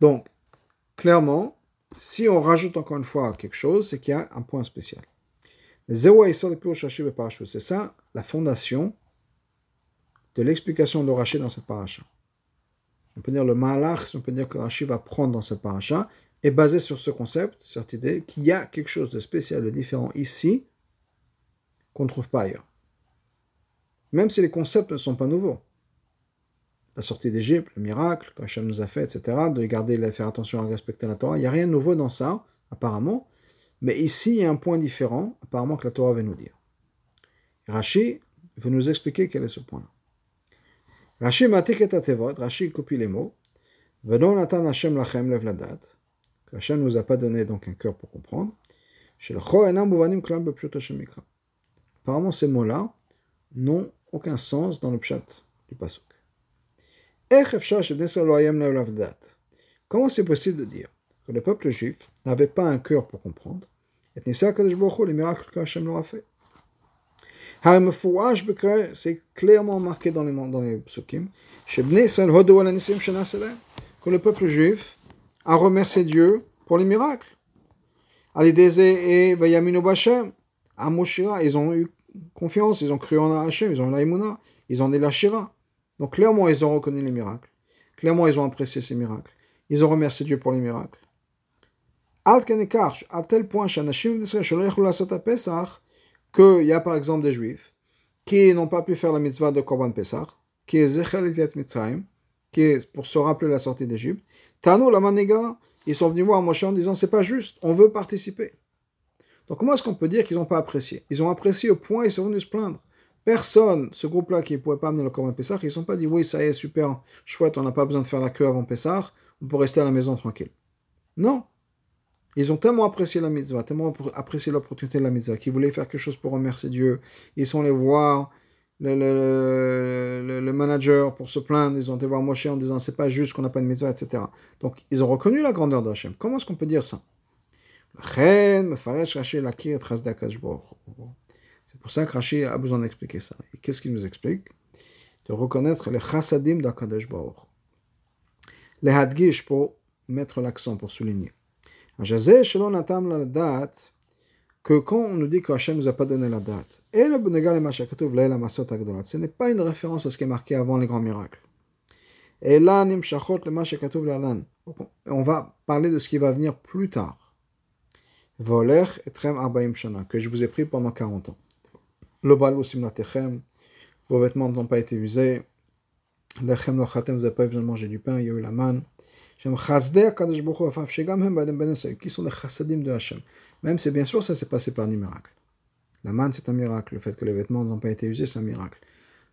Donc, clairement, si on rajoute encore une fois quelque chose, c'est qu'il y a un point spécial. C'est ça la fondation de l'explication de Rashi dans cette paracha. On peut dire le malach, on peut dire que Rashi va prendre dans cette paracha, est basé sur ce concept, cette idée qu'il y a quelque chose de spécial, de différent ici, qu'on ne trouve pas ailleurs même si les concepts ne sont pas nouveaux. La sortie d'Égypte, le miracle qu'Hachem nous a fait, etc., de garder, de faire attention à respecter la Torah, il n'y a rien de nouveau dans ça, apparemment, mais ici, il y a un point différent, apparemment, que la Torah va nous dire. Rashi faut nous expliquer quel est ce point-là. Rashi matik et atevot, Rashi copie les mots. Natan Hashem lachem lev ladat. Que Hashem nous a pas donné donc un cœur pour comprendre. Apparemment, ces mots-là n'ont aucun sens dans le pshat du pasuk. Comment c'est possible de dire que le peuple juif n'avait pas un cœur pour comprendre et les miracles que Hashem leur a fait? C'est clairement marqué dans les, dans les psukim, que le peuple juif a remercié Dieu pour les miracles. et ils ont eu confiance, ils ont cru en Hashem, ils ont eu la ils ont eu la Shira. Donc clairement, ils ont reconnu les miracles. Clairement, ils ont apprécié ces miracles. Ils ont remercié Dieu pour les miracles. À tel point, qu'il y a par exemple des juifs qui n'ont pas pu faire la mitzvah de Korban Pesach, qui est Zechel Mitzrayim, qui est pour se rappeler la sortie d'Égypte. Tano, la Maniga, ils sont venus voir Moshe en disant c'est pas juste, on veut participer. Donc comment est-ce qu'on peut dire qu'ils n'ont pas apprécié? Ils ont apprécié au point, ils sont venus se plaindre. Personne, ce groupe-là qui ne pouvait pas amener le Korban Pesach, ils ne sont pas dit oui, ça y est, super, chouette, on n'a pas besoin de faire la queue avant Pesach, on peut rester à la maison tranquille. Non, ils ont tellement apprécié la mitzvah, tellement apprécié l'opportunité de la mitzvah, qu'ils voulaient faire quelque chose pour remercier Dieu. Ils sont allés voir le, manager pour se plaindre. Ils ont été voir Moshe en disant c'est pas juste qu'on n'a pas de mitzvah, etc. Donc ils ont reconnu la grandeur de Hachem. Comment est-ce qu'on peut dire ça? C'est pour ça que Rashi a besoin d'expliquer ça. Et qu'est-ce qu'il nous explique? De reconnaître les chassadim d'Akadosh Baruch. Les hadgish pour mettre l'accent, pour souligner que quand on nous dit que Hachem nous a pas donné la date, et le ce n'est pas une référence à ce qui est marqué avant les grands miracles. Et là, on va parler de ce qui va venir plus tard. Voler et que je vous ai pris pendant 40 ans. Le bal vos vêtements n'ont pas été usés. Lechem lo vous n'avez pas besoin de manger du pain, il y a eu la manne qui sont les chassadim de Hachem. Même si bien sûr ça s'est passé par des miracles. La manne c'est un miracle, le fait que les vêtements n'ont pas été usés c'est un miracle.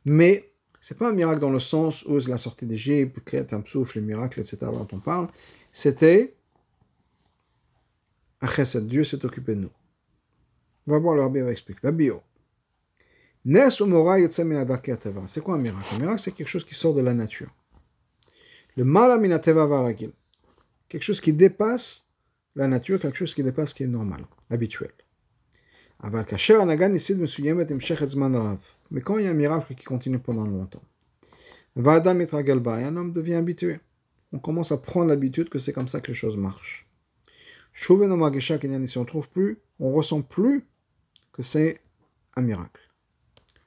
Mais c'est pas un miracle dans le sens où la sortie d'Égypte, créer un souffle, les miracles, etc. dont on parle. C'était chassid, Dieu s'est occupé de nous. On va voir le rabbi va expliquer. La bio. C'est quoi un miracle? Un miracle c'est quelque chose qui sort de la nature. Le malaminateva varagil. Quelque chose qui dépasse la nature, quelque chose qui dépasse ce qui est normal, habituel. Mais quand il y a un miracle qui continue pendant longtemps, un homme devient habitué. On commence à prendre l'habitude que c'est comme ça que les choses marchent. Si on ne trouve plus, on ressent plus que c'est un miracle.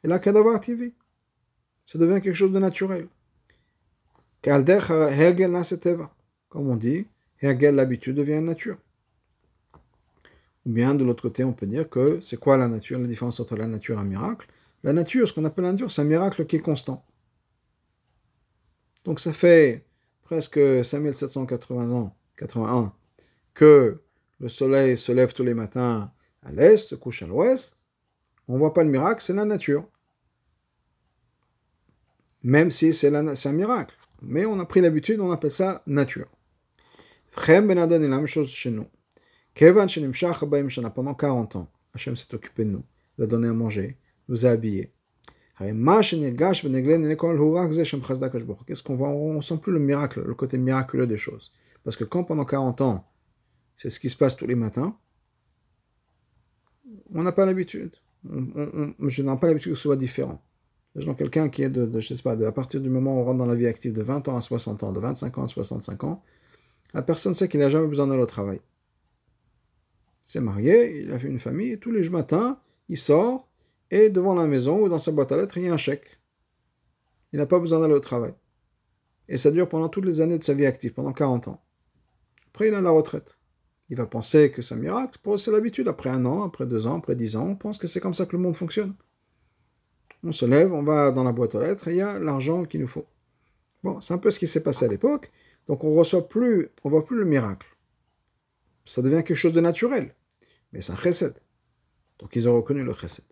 Et là, TV, ça devient quelque chose de naturel. Comme on dit, l'habitude devient nature. Ou bien de l'autre côté, on peut dire que c'est quoi la nature, la différence entre la nature et un miracle? La nature, ce qu'on appelle la nature, c'est un miracle qui est constant. Donc ça fait presque 5780 ans, 81, que le soleil se lève tous les matins à l'est, se couche à l'ouest. On ne voit pas le miracle, c'est la nature. Même si c'est un miracle. Mais on a pris l'habitude, on appelle ça nature. Frem Ben est la même chose chez nous. Kevan pendant 40 ans, Hachem s'est occupé de nous, nous a donné à manger, nous a habillés. Qu'est-ce qu'on voit? On ne sent plus le miracle, le côté miraculeux des choses. Parce que quand pendant 40 ans, c'est ce qui se passe tous les matins, on n'a pas l'habitude. je n'ai pas l'habitude que ce soit différent. Quelqu'un qui est de, je sais pas, de, à partir du moment où on rentre dans la vie active de 20 ans à 60 ans, de 25 ans à 65 ans, la personne sait qu'il n'a jamais besoin d'aller au travail. Il s'est marié, il a fait une famille, et tous les matins, il sort, et devant la maison ou dans sa boîte à lettres, il y a un chèque. Il n'a pas besoin d'aller au travail. Et ça dure pendant toutes les années de sa vie active, pendant 40 ans. Après, il a la retraite. Il va penser que c'est un miracle. C'est l'habitude. Après un an, après deux ans, après dix ans, on pense que c'est comme ça que le monde fonctionne on se lève, on va dans la boîte aux lettres et il y a l'argent qu'il nous faut. Bon, c'est un peu ce qui s'est passé à l'époque. Donc on reçoit plus, on voit plus le miracle. Ça devient quelque chose de naturel. Mais c'est un chesed. Donc ils ont reconnu le chesed.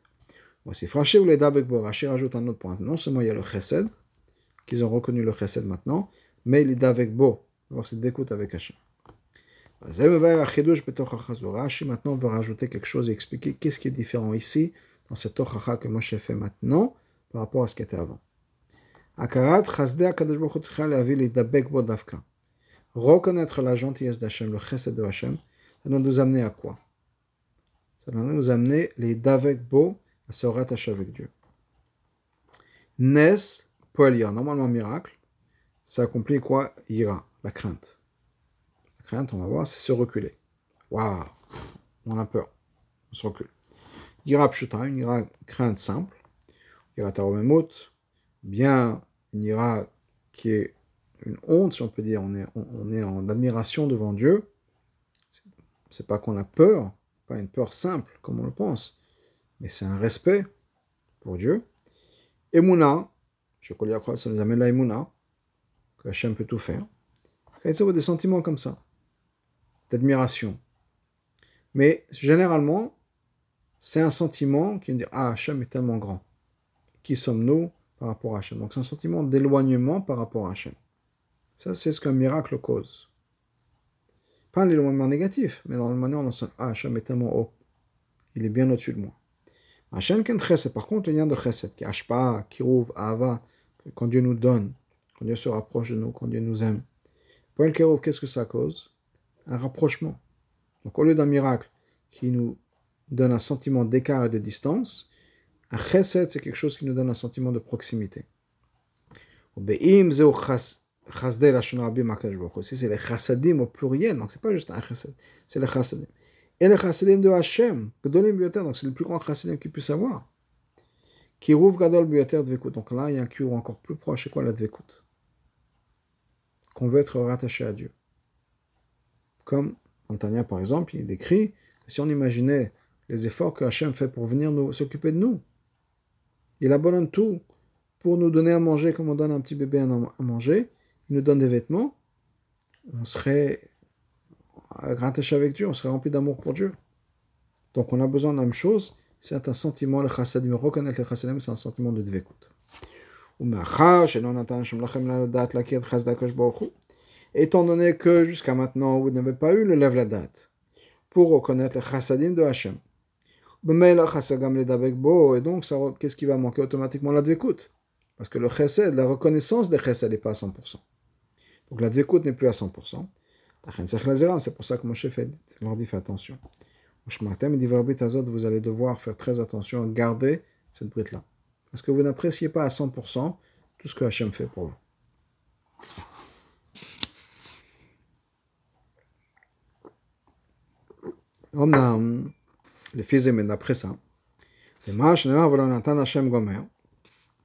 Voici, Fraché ou les Rashi rajoute un autre point. Non seulement il y a le Chesed, qu'ils ont reconnu le Chesed maintenant, mais les Dabekbo, voir cette découte avec Hachem. Rashi maintenant va rajouter quelque chose et expliquer qu'est-ce qui est différent ici, dans cette Tochacha que Moshe fait maintenant, par rapport à ce qui était avant. Reconnaître la gentillesse d'Hachem, le Chesed de Hachem, ça doit nous amener à quoi? Ça doit nous amener les Davekbo à se rattacher avec Dieu. Nes, Poelia, normalement miracle, ça accomplit quoi? Ira, la crainte. On va voir, c'est se reculer. Waouh On a peur. On se recule. Ira Pshuta, une ira crainte simple. Ira Taromemut, bien une ira qui est une honte, si on peut dire. On est, on est en admiration devant Dieu. C'est pas qu'on a peur, pas une peur simple, comme on le pense mais c'est un respect pour Dieu. Et Mouna, je crois ça nous amène la Mouna, que Hachem peut tout faire. Des sentiments comme ça, d'admiration. Mais généralement, c'est un sentiment qui dire Ah, Hachem est tellement grand. Qui sommes-nous par rapport à Hachem Donc c'est un sentiment d'éloignement par rapport à Hachem. Ça, c'est ce qu'un miracle cause. Pas l'éloignement négatif, mais dans le manière on sent Ah, Hachem est tellement haut. Il est bien au-dessus de moi. Hachem ken chesed, par contre, le lien de chesed, qui ashpa, kirouv, ava, quand Dieu nous donne, quand Dieu se rapproche de nous, quand Dieu nous aime. Pour qu'est-ce que ça cause? Un rapprochement. Donc au lieu d'un miracle qui nous donne un sentiment d'écart et de distance, un chesed, c'est quelque chose qui nous donne un sentiment de proximité. C'est les chassadim au pluriel, donc c'est pas juste un chesed, c'est les chassadim. Et le chassidim de Hachem, donc c'est le plus grand chassidim qu'il puisse avoir. Qui rouvre Gadol Bioter Dvekut. Donc là, il y a un cure encore plus proche, c'est quoi la Dvekut? Qu'on veut être rattaché à Dieu. Comme Antania, par exemple, il décrit si on imaginait les efforts que Hachem fait pour venir s'occuper de nous, il abandonne tout pour nous donner à manger comme on donne un petit bébé à manger, il nous donne des vêtements, on serait rattaché avec Dieu, on serait rempli d'amour pour Dieu. Donc on a besoin de la même chose, c'est un sentiment, le chassadim, reconnaître le chassadim, c'est un sentiment de dvekut. Étant donné que jusqu'à maintenant vous n'avez pas eu le lève la date pour reconnaître le chassadim de Hachem. Et donc, qu'est-ce qui va manquer automatiquement? La dvekut. Parce que le chesed, la reconnaissance des chesed n'est pas à 100%. Donc la dvekut n'est plus à 100%. C'est pour ça que Moshe fait, leur dit fais attention. Vous allez devoir faire très attention garder cette brite-là. Parce que vous n'appréciez pas à 100% tout ce que Hachem fait pour vous. Le fils est d'après ça,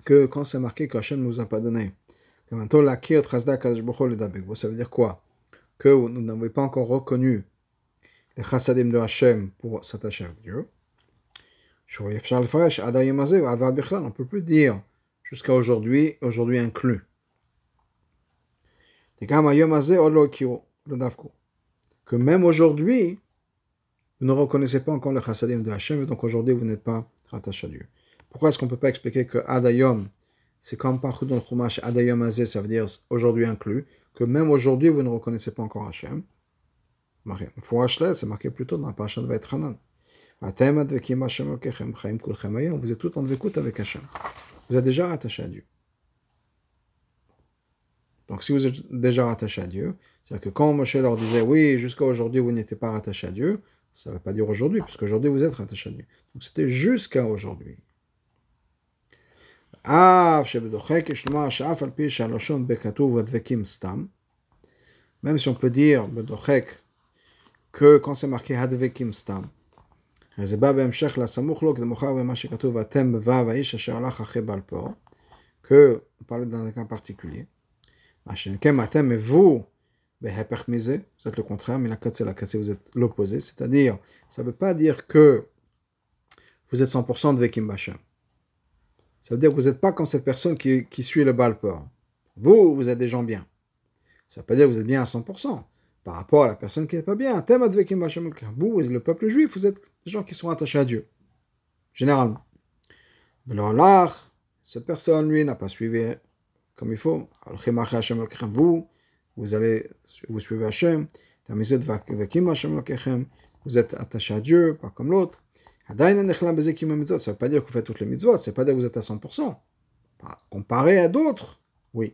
que quand c'est marqué que Hachem ne nous a pas donné, ça veut dire quoi que nous n'avons pas encore reconnu les chassadim de Hachem pour s'attacher à Dieu. On ne peut plus dire jusqu'à aujourd'hui, aujourd'hui inclus. Que même aujourd'hui, vous ne reconnaissez pas encore le chassadim de Hachem, donc aujourd'hui vous n'êtes pas rattaché à Dieu. Pourquoi est-ce qu'on ne peut pas expliquer que Adayom, c'est comme partout dans le Chumash, Adayom Azé, ça veut dire aujourd'hui inclus que même aujourd'hui, vous ne reconnaissez pas encore Hachem? C'est marqué plutôt dans la parasha de Vaitchanan. Vous êtes tout en écoute avec Hachem. Vous êtes déjà attaché à Dieu. Donc si vous êtes déjà rattaché à Dieu, c'est-à-dire que quand Moshe leur disait oui, jusqu'à aujourd'hui vous n'étiez pas rattaché à Dieu, ça ne veut pas dire aujourd'hui, puisqu'aujourd'hui vous êtes rattaché à lui. Donc c'était jusqu'à aujourd'hui. Même si on peut dire, que quand c'est marqué Hadvekim Stam, que on parle d'un cas particulier. Mais vous, ben, vous êtes le contraire, mais la c'est la c'est vous êtes l'opposé. C'est-à-dire, ça ne veut pas dire que vous êtes 100% de Vekim Bachem. Ça veut dire que vous n'êtes pas comme cette personne qui, suit le Balpor. Vous, vous êtes des gens bien. Ça ne veut pas dire que vous êtes bien à 100% par rapport à la personne qui n'est pas bien. Vous, le peuple juif, vous êtes des gens qui sont attachés à Dieu, généralement. Mais alors là, cette personne, lui, n'a pas suivi comme il faut. Vous, vous allez, vous suivez Hachem. Vous êtes attaché à Dieu, pas comme l'autre. Ça ne veut pas dire que vous faites toutes les mitzvot, ça ne veut pas dire que vous êtes à 100%. Comparé à d'autres, oui.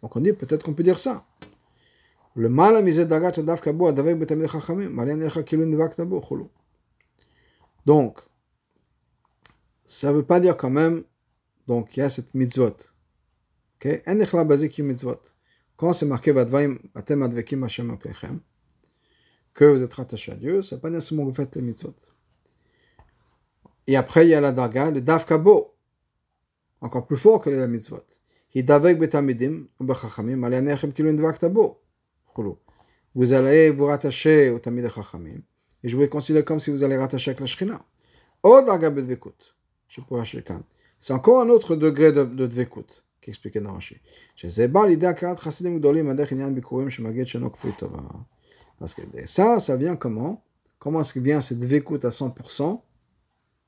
Donc on dit peut-être qu'on peut dire ça. Le mal. Donc, ça ne veut pas dire quand même, donc il y a cette mitzvot. Ok? Mitzvot. Quand c'est marqué atem advekim hashem que vous êtes rattaché à Dieu, veut pas nécessairement que vous faites les mitzvot. Et après, il y a la daga, le davkabo, encore plus fort que les mitzvot. Vous allez vous rattacher au Tamid Chachamim. Et je vous considère comme si vous allez rattacher avec la Shrina. C'est encore un autre degré de, de Dvekut expliquait dans Rashi. Parce que ça, ça vient comment Comment est-ce que vient cette Dvekut à 100%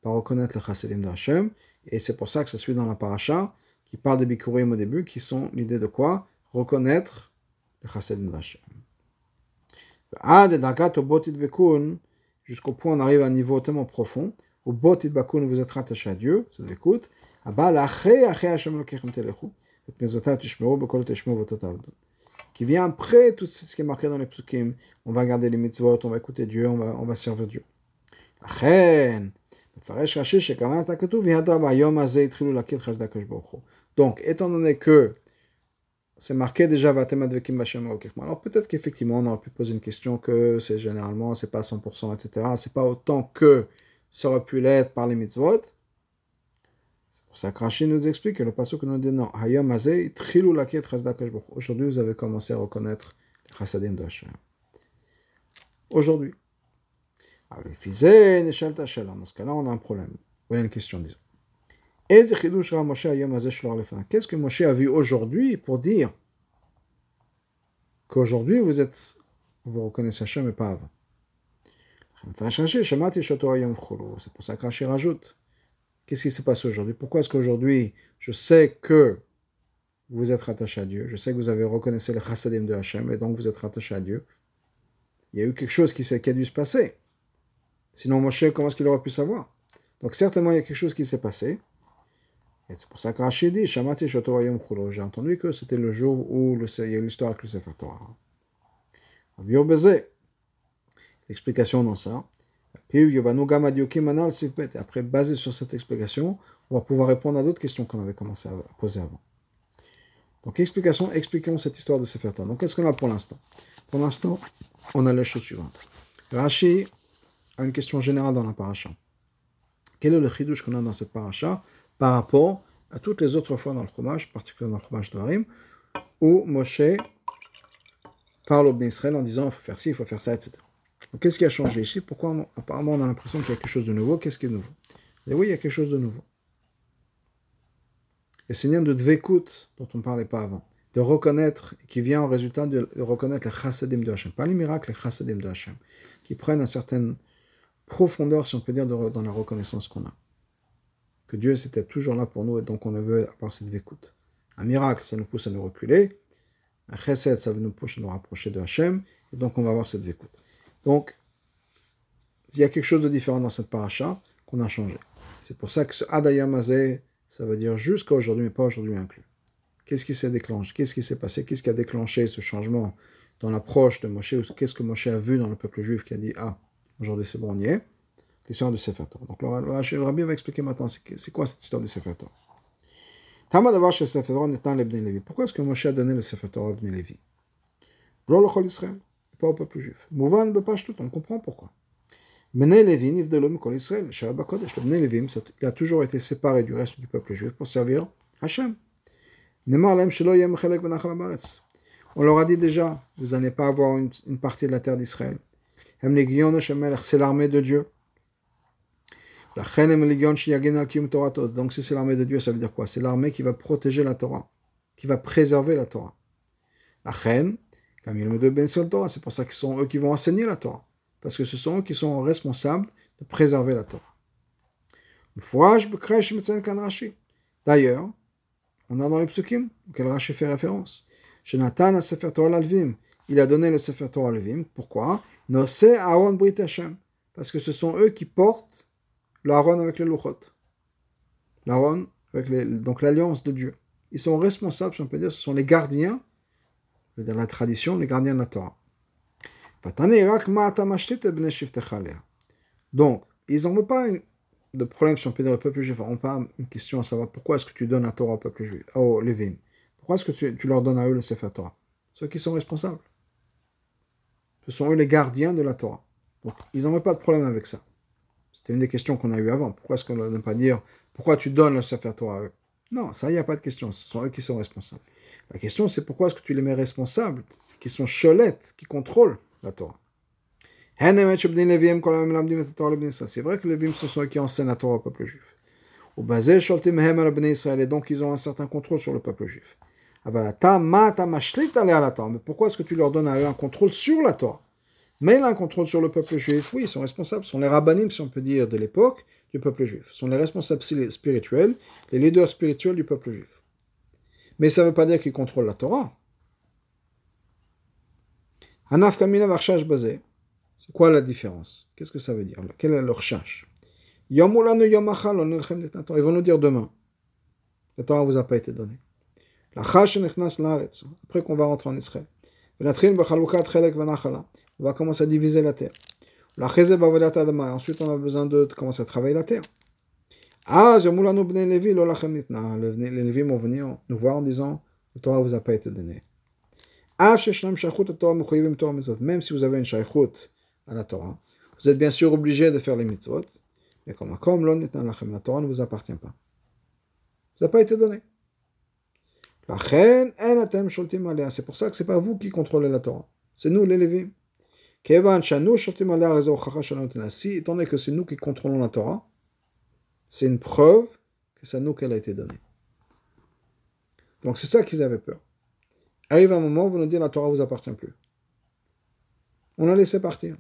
Par reconnaître le Chassidim d'Hachem. Et c'est pour ça que ça suit dans la paracha qui parle de Bikurim au début, qui sont l'idée de quoi Reconnaître le Chassidim d'Hachem. Jusqu'au point où on arrive à un niveau tellement profond, au botit bakun, vous êtes rattaché à Dieu, ça écoute. Qui vient après tout ce qui est marqué dans les psukim. On va garder les mitzvot, on va écouter Dieu, on va, on va servir Dieu. Donc, étant donné que c'est marqué déjà Alors peut-être qu'effectivement on aurait pu poser une question que c'est généralement, c'est pas 100%, etc. C'est pas autant que ça aurait pu l'être par les mitzvot. Rachid nous explique que le passage que nous dit non. Hayom Aujourd'hui vous avez commencé à reconnaître les chassadim de Hashem. Aujourd'hui. Dans ce cas-là, on a un problème. Voilà une question, disons. Qu'est-ce que Moshe a vu aujourd'hui pour dire qu'aujourd'hui vous êtes, vous reconnaissez Hachem et pas avant? C'est pour ça que Rashi rajoute. Qu'est-ce qui se passe aujourd'hui? Pourquoi est-ce qu'aujourd'hui je sais que vous êtes rattaché à Dieu, je sais que vous avez reconnu le chassadim de Hachem et donc vous êtes rattaché à Dieu? Il y a eu quelque chose qui, a dû se passer. Sinon Moshe, comment est-ce qu'il aurait pu savoir? Donc certainement il y a quelque chose qui s'est passé c'est pour ça que Rachid dit, Shamati j'ai entendu que c'était le jour où il y a eu l'histoire avec le Sefer Torah. L'explication dans ça. Après, basé sur cette explication, on va pouvoir répondre à d'autres questions qu'on avait commencé à poser avant. Donc, explication, expliquons cette histoire de Sefer Torah. Donc, qu'est-ce qu'on a pour l'instant? Pour l'instant, on a la chose suivante. Rashi a une question générale dans la paracha. Quel est le chidouche qu'on a dans cette paracha par rapport à toutes les autres fois dans le Chumash, particulièrement dans le Chumash Dvarim, où Moshe parle au Israël en disant il faut faire ci, il faut faire ça, etc. Qu'est-ce qui a changé ici? Pourquoi apparemment on a l'impression qu'il y a quelque chose de nouveau Qu'est-ce qui est nouveau? Et oui, il y a quelque chose de nouveau. Et c'est de Dvekut dont on ne parlait pas avant, de reconnaître, qui vient en résultat de, reconnaître les chassadim de Hachem, pas les miracles, les chassadim de Hachem, qui prennent une certaine profondeur, si on peut dire, dans la reconnaissance qu'on a que Dieu c'était toujours là pour nous et donc on veut avoir cette écoute. Un miracle, ça nous pousse à nous reculer. Un chesed, ça nous pousse à nous rapprocher de Hachem. Et donc on va avoir cette écoute. Donc, il y a quelque chose de différent dans cette paracha qu'on a changé. C'est pour ça que ce Adayamazé, ça veut dire jusqu'à aujourd'hui, mais pas aujourd'hui inclus. Qu'est-ce qui s'est déclenché? Qu'est-ce qui s'est passé? Qu'est-ce qui a déclenché ce changement dans l'approche de Moshe? Qu'est-ce que Moshe a vu dans le peuple juif qui a dit Ah, aujourd'hui c'est bon, on y est? L'histoire du Sefer. Donc le Rabbi va expliquer maintenant c'est quoi cette histoire du Sefer Torah? Pourquoi est-ce que Moshe a donné le Sefer Torah à Levi? Israël, pas au peuple juif. Mouvan tout, on comprend pourquoi. Le il a toujours été séparé du reste du peuple juif pour servir Hachem. On leur a dit déjà, vous n'allez pas avoir une, une partie de la terre d'Israël. C'est l'armée de Dieu. Donc si c'est l'armée de Dieu, ça veut dire quoi? C'est l'armée qui va protéger la Torah, qui va préserver la Torah. La reine, ben c'est pour ça que ce sont eux qui vont enseigner la Torah, parce que ce sont eux qui sont responsables de préserver la Torah. D'ailleurs, on a dans les psukim, auquel Rashi fait référence. Jonathan a Sefer Torah Alvim. Il a donné le Sefer Torah Alvim. Pourquoi? Nosé Aaron Brit Hashem. Parce que ce sont eux qui portent l'Aaron avec les Luchot. L'Aaron donc l'alliance de Dieu. Ils sont responsables, si on peut dire, ce sont les gardiens de la tradition, les gardiens de la Torah. Donc, ils veulent pas de problème, si on peut dire, le peuple juif. On pas une question à savoir pourquoi est-ce que tu donnes la Torah au peuple juif, aux. Pourquoi est-ce que tu, leur donnes à eux le Sefer Torah? Ceux qui sont responsables. Ce sont eux les gardiens de la Torah. Donc, ils veulent pas de problème avec ça. C'était une des questions qu'on a eues avant. Pourquoi est-ce qu'on ne pas dire pourquoi tu donnes le Sefer Torah à eux? Non, ça, il n'y a pas de question. Ce sont eux qui sont responsables. La question, c'est pourquoi est-ce que tu les mets responsables, qui sont cholettes, qui contrôlent la Torah? C'est vrai que les Lévim, sont ceux qui enseignent la Torah au peuple juif. Et donc, ils ont un certain contrôle sur le peuple juif. Mais pourquoi est-ce que tu leur donnes à eux un contrôle sur la Torah? Mais un contrôle sur le peuple juif, oui, ils sont responsables. Ce sont les rabbinim, si on peut dire, de l'époque du peuple juif. Ce sont les responsables spirituels, les leaders spirituels du peuple juif. Mais ça ne veut pas dire qu'ils contrôlent la Torah. C'est quoi la différence? Qu'est-ce que ça veut dire? Quelle est leur charge? Ils vont nous dire demain. La Torah ne vous a pas été donnée. Après qu'on va rentrer en Israël. On va commencer à diviser la terre. Ensuite, on a besoin de commencer à travailler la terre. Ah, les Lévi vont venir nous voir en disant La Torah ne vous a pas été donnée. Même si vous avez une shaykhut à la Torah. Vous êtes bien sûr obligé de faire les mitzvot, mais comme, comme la Torah ne vous appartient pas. Ça n'a pas été donné. C'est pour ça que ce n'est pas vous qui contrôlez la Torah. C'est nous les Lévim. Étant donné que c'est nous qui contrôlons la Torah, c'est une preuve que c'est à nous qu'elle a été donnée. Donc c'est ça qu'ils avaient peur. Arrive un moment où vous nous dites la Torah vous appartient plus. On a laissé partir.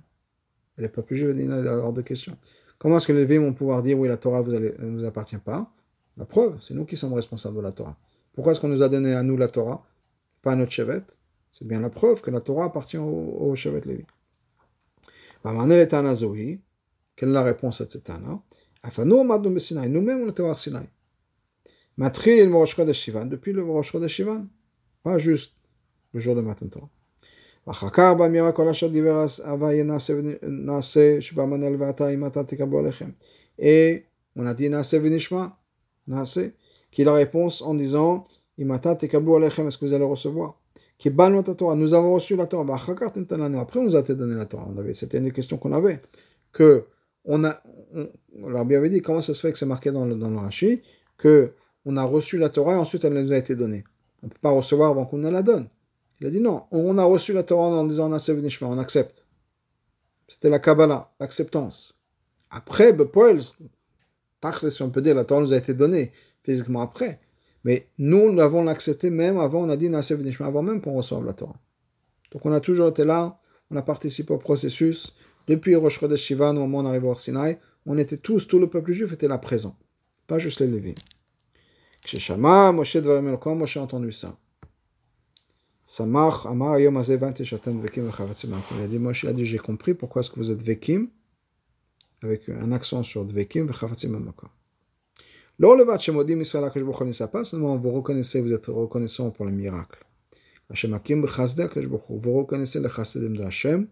Et les peuples juifs dit hors de question. Comment est-ce que les vont pouvoir dire oui, la Torah ne vous appartient pas? La preuve, c'est nous qui sommes responsables de la Torah. Pourquoi est-ce qu'on nous a donné à nous la Torah, pas à notre chevet C'est bien la preuve que la Torah appartient au, chevet Lévi. Quelle est la réponse à cette tana Nous-mêmes, on était au Sinai. Matril le Shivan, depuis le Rosh Shivan, pas juste le jour de Matan Torah. ואחר כך באמירה כל אשר דיבר אהבה יהיה נעשה ונעשה שבאמנה לבעתה אם אתה תקבלו עליכם. Et on a dit נעשה ונשמע, נעשה. Qui la réponse en disant אם אתה תקבלו עליכם, est-ce que vous allez recevoir? קיבלנו את התורה, nous avons reçu la Torah, ואחר כך תנתן לנו, après on nous a donné la Torah, c'était une des questions qu'on avait, que on a, on, Rabbi avait dit, comment ça se fait que c'est marqué dans le, Rashi, que on a reçu la Torah et ensuite elle nous a été donnée? On ne peut pas recevoir avant qu'on nous la donne. Il a dit non, on a reçu la Torah en disant on accepte. C'était la Kabbalah, l'acceptance. Après, Bepoel, si on peut dire, la Torah nous a été donnée physiquement après. Mais nous, nous avons l'accepté même avant, on a dit avant même qu'on reçoive la Torah. Donc on a toujours été là, on a participé au processus. Depuis Rosh Chodesh Shivan, au moment où on arrive au Sinai, on était tous, tout le peuple juif était là présent. Pas juste les Lévis. Shama, Moshe Moshe a entendu ça. Samach, Amar, Yom Azeh, Vekim, Il a dit, Moshe, a dit, j'ai compris pourquoi est-ce que vous êtes Vekim, avec un accent sur Vekim, Vechavatzim, Makom. Lors le Vat Shemodim Israël Akash Baruch Hu pas seulement vous reconnaissez, vous êtes reconnaissant pour le miracle. Hashem Akim Bechazde Akash Baruch vous reconnaissez le Chasedim de Hashem,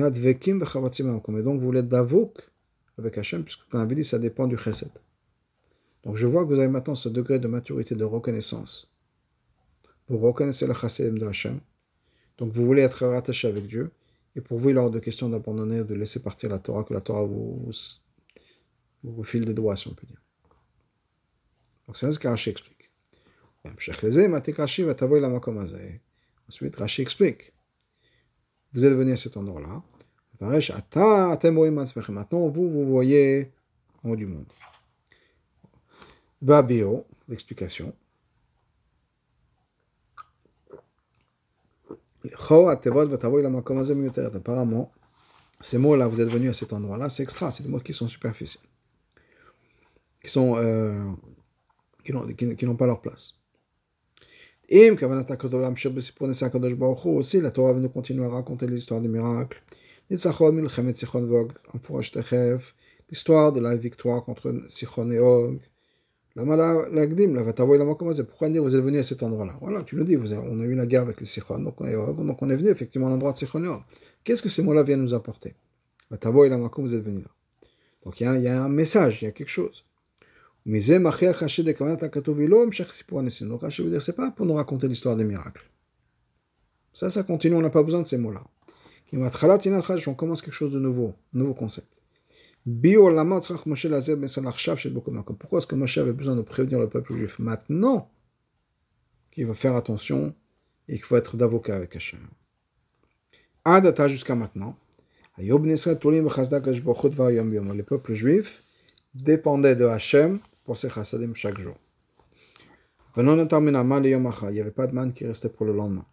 Makom. Et donc vous voulez d'avouk avec Hashem, puisque comme on avait dit, ça dépend du Chesed. Donc je vois que vous avez maintenant ce degré de maturité, de reconnaissance vous reconnaissez le chassid de Hachem, donc vous voulez être rattaché avec Dieu, et pour vous, il est hors de question d'abandonner, de laisser partir la Torah, que la Torah vous, file des doigts, si on peut dire. Donc c'est ce que explique. Ensuite, Rashi explique. Vous êtes venu à cet endroit-là. Maintenant, vous, vous voyez en haut du monde. Vabio, l'explication. Apparemment, ces mots-là, vous êtes venus à cet endroit-là, c'est extra, c'est des mots qui sont superficiels. qui sont euh, qui n'ont pas leur place. Et aussi, la Torah nous continuer à raconter l'histoire des miracles. L'histoire de la victoire contre Sichon et Og. Pourquoi dire vous êtes venu à cet endroit-là Voilà, tu le dis, on a eu la guerre avec les Sichon, donc on est venu effectivement à l'endroit de Sichon et Og. Qu'est-ce que ces mots-là viennent nous apporter vous êtes venu là. Donc il y a un message, il y a quelque chose. Dire, c'est pas pour nous raconter l'histoire des miracles. Ça, ça continue, on n'a pas besoin de ces mots-là. On commence quelque chose de nouveau, un nouveau concept. Pourquoi est-ce que Moshe avait besoin de prévenir le peuple juif maintenant qu'il va faire attention et qu'il faut être d'avocat avec Hachem Adata jusqu'à maintenant. Les peuples juifs dépendaient de Hachem pour ses chassadim chaque jour. Il n'y avait pas de manne qui restait pour le lendemain.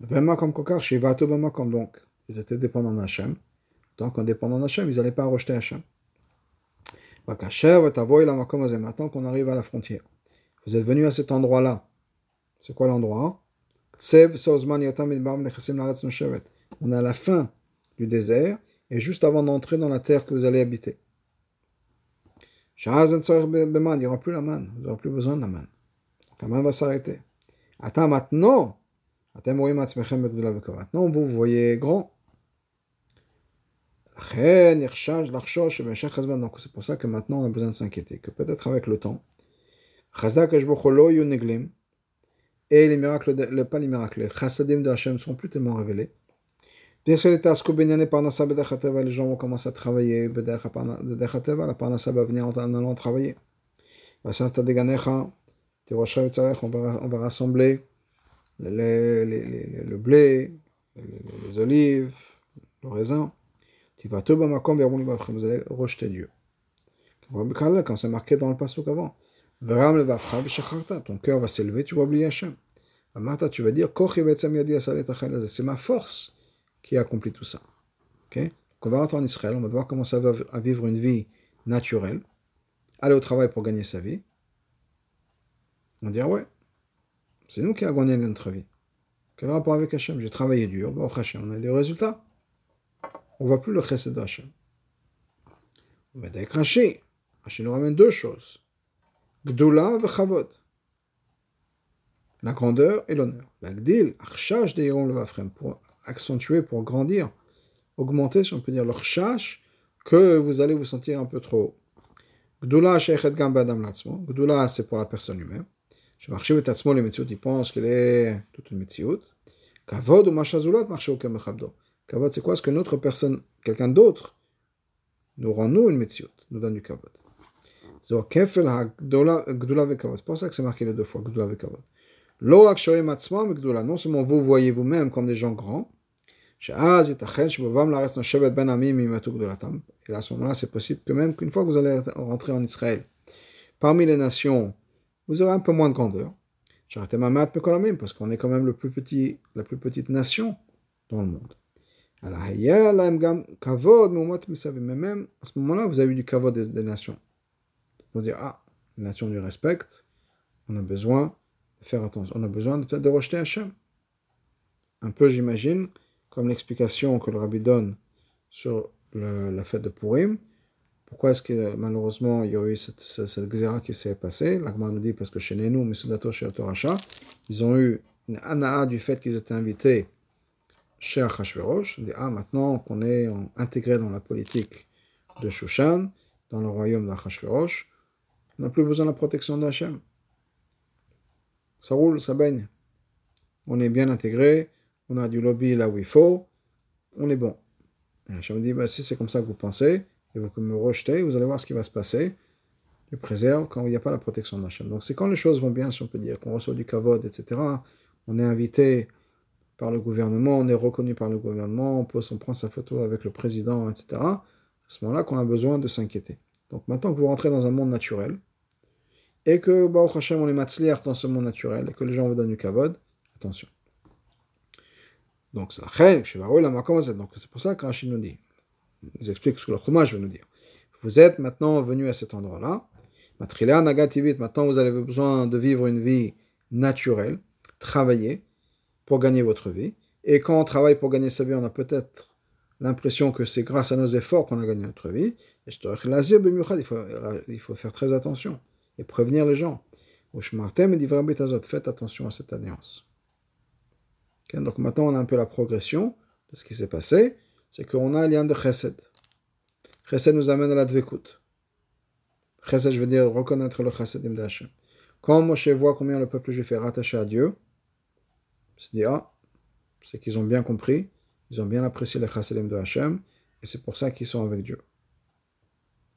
Donc, ils étaient dépendants d'Hachem. Tant qu'en dépendant d'Hachem, ils n'allaient pas rejeter Hachem. Maintenant qu'on arrive à la frontière. Vous êtes venus à cet endroit-là. C'est quoi l'endroit On est à la fin du désert et juste avant d'entrer dans la terre que vous allez habiter. Il n'y aura plus la manne, vous n'aurez plus besoin de la manne. La manne va s'arrêter. Attends, maintenant, maintenant vous voyez grand. Donc c'est pour ça que maintenant on a besoin de s'inquiéter, que peut-être avec le temps, et les miracles, pas les miracles, les chassadim de Hachem ne sont plus tellement révélés. Bien sûr, les les gens vont commencer à travailler, la parnassa va venir en allant travailler. On va, on va rassembler le blé, les, olives, le raisin. Vous allez rejeter Dieu. Quand c'est marqué dans le passage avant, ton cœur va s'élever, tu vas oublier Hachem. Tu vas dire, c'est ma force qui a tout ça. Okay? Donc on va rentrer en Israël, on va devoir commencer à vivre une vie naturelle, aller au travail pour gagner sa vie. On va dire, ouais, c'est nous qui avons gagné notre vie. Quel rapport avec Hachem? J'ai travaillé dur, bon, Hachem, on a des résultats. On ne voit plus le chesed de Hachem. Va avec Rashi. Rashi nous ramène deux choses. Gdoula et Chavod. La grandeur et l'honneur. La Gdil, Archach de pour accentuer, pour grandir, augmenter, si on peut dire, leur chash, que vous allez vous sentir un peu trop haut. Latzmo. Gdula, c'est pour la personne humaine. Je marche avec tatzmo le metziut, il pense qu'il est toute une metziut. Kavod ou machazulat marche au kamechabdo. Kavod, c'est quoi? Ce que notre personne, quelqu'un d'autre, nous rend nous une metziut, nous donne du kavod. C'est pour ça que c'est marqué les deux fois, gdula ve kavod. Lo gdula. Non seulement vous voyez vous-même comme des gens grands, et à ce moment-là, c'est possible que même qu'une fois que vous allez rentrer en Israël, parmi les nations, vous aurez un peu moins de grandeur. Parce qu'on est quand même la plus petite nation dans le monde. Mais même à ce moment-là, vous avez eu du kavod des, nations. Vous dire, ah, les nations lui respectent, on a besoin de faire attention, on a besoin peut-être de rejeter Hachem. Un peu, j'imagine, comme l'explication que le rabbi donne sur la fête de Purim. Pourquoi est-ce que malheureusement il y a eu cette, cette, qui s'est passée? L'Agma nous dit parce que chez nous, chez Toracha, ils ont eu une anaa du fait qu'ils étaient invités chez Achashverosh. On dit Ah, maintenant qu'on est intégré dans la politique de Shushan, dans le royaume d'Achashverosh, on n'a plus besoin de la protection d'Hachem. Ça roule, ça baigne. On est bien intégré, on a du lobby là où il faut, on est bon. Et Hachem dit, bah, si c'est comme ça que vous pensez, et vous me rejetez, vous allez voir ce qui va se passer. Je préserve quand il n'y a pas la protection d'Hachem. Donc c'est quand les choses vont bien, si on peut dire, qu'on reçoit du kavod, etc. On est invité par le gouvernement, on est reconnu par le gouvernement, on, peut, on prend sa photo avec le président, etc. C'est à ce moment-là qu'on a besoin de s'inquiéter. Donc maintenant que vous rentrez dans un monde naturel, et que, bah, au on est matzliar dans ce monde naturel, et que les gens vous donnent du kavod, attention. Donc c'est pour ça que Rachid nous dit. Nous explique ce que le Chumash veut nous dire. Vous êtes maintenant venu à cet endroit-là. Maintenant vous avez besoin de vivre une vie naturelle, travailler pour gagner votre vie. Et quand on travaille pour gagner sa vie, on a peut-être l'impression que c'est grâce à nos efforts qu'on a gagné notre vie. Et te il faut, il faut faire très attention et prévenir les gens. Faites attention à cette alliance. Donc maintenant, on a un peu la progression de ce qui s'est passé. C'est qu'on a un lien de chesed. Chesed nous amène à la dvekut. Chesed, je veux dire reconnaître le chesedim d'Hachem. Quand Moshe voit combien le peuple juif est rattaché à Dieu, il se dit, ah, c'est qu'ils ont bien compris, ils ont bien apprécié le chesedim de Hachem, et c'est pour ça qu'ils sont avec Dieu.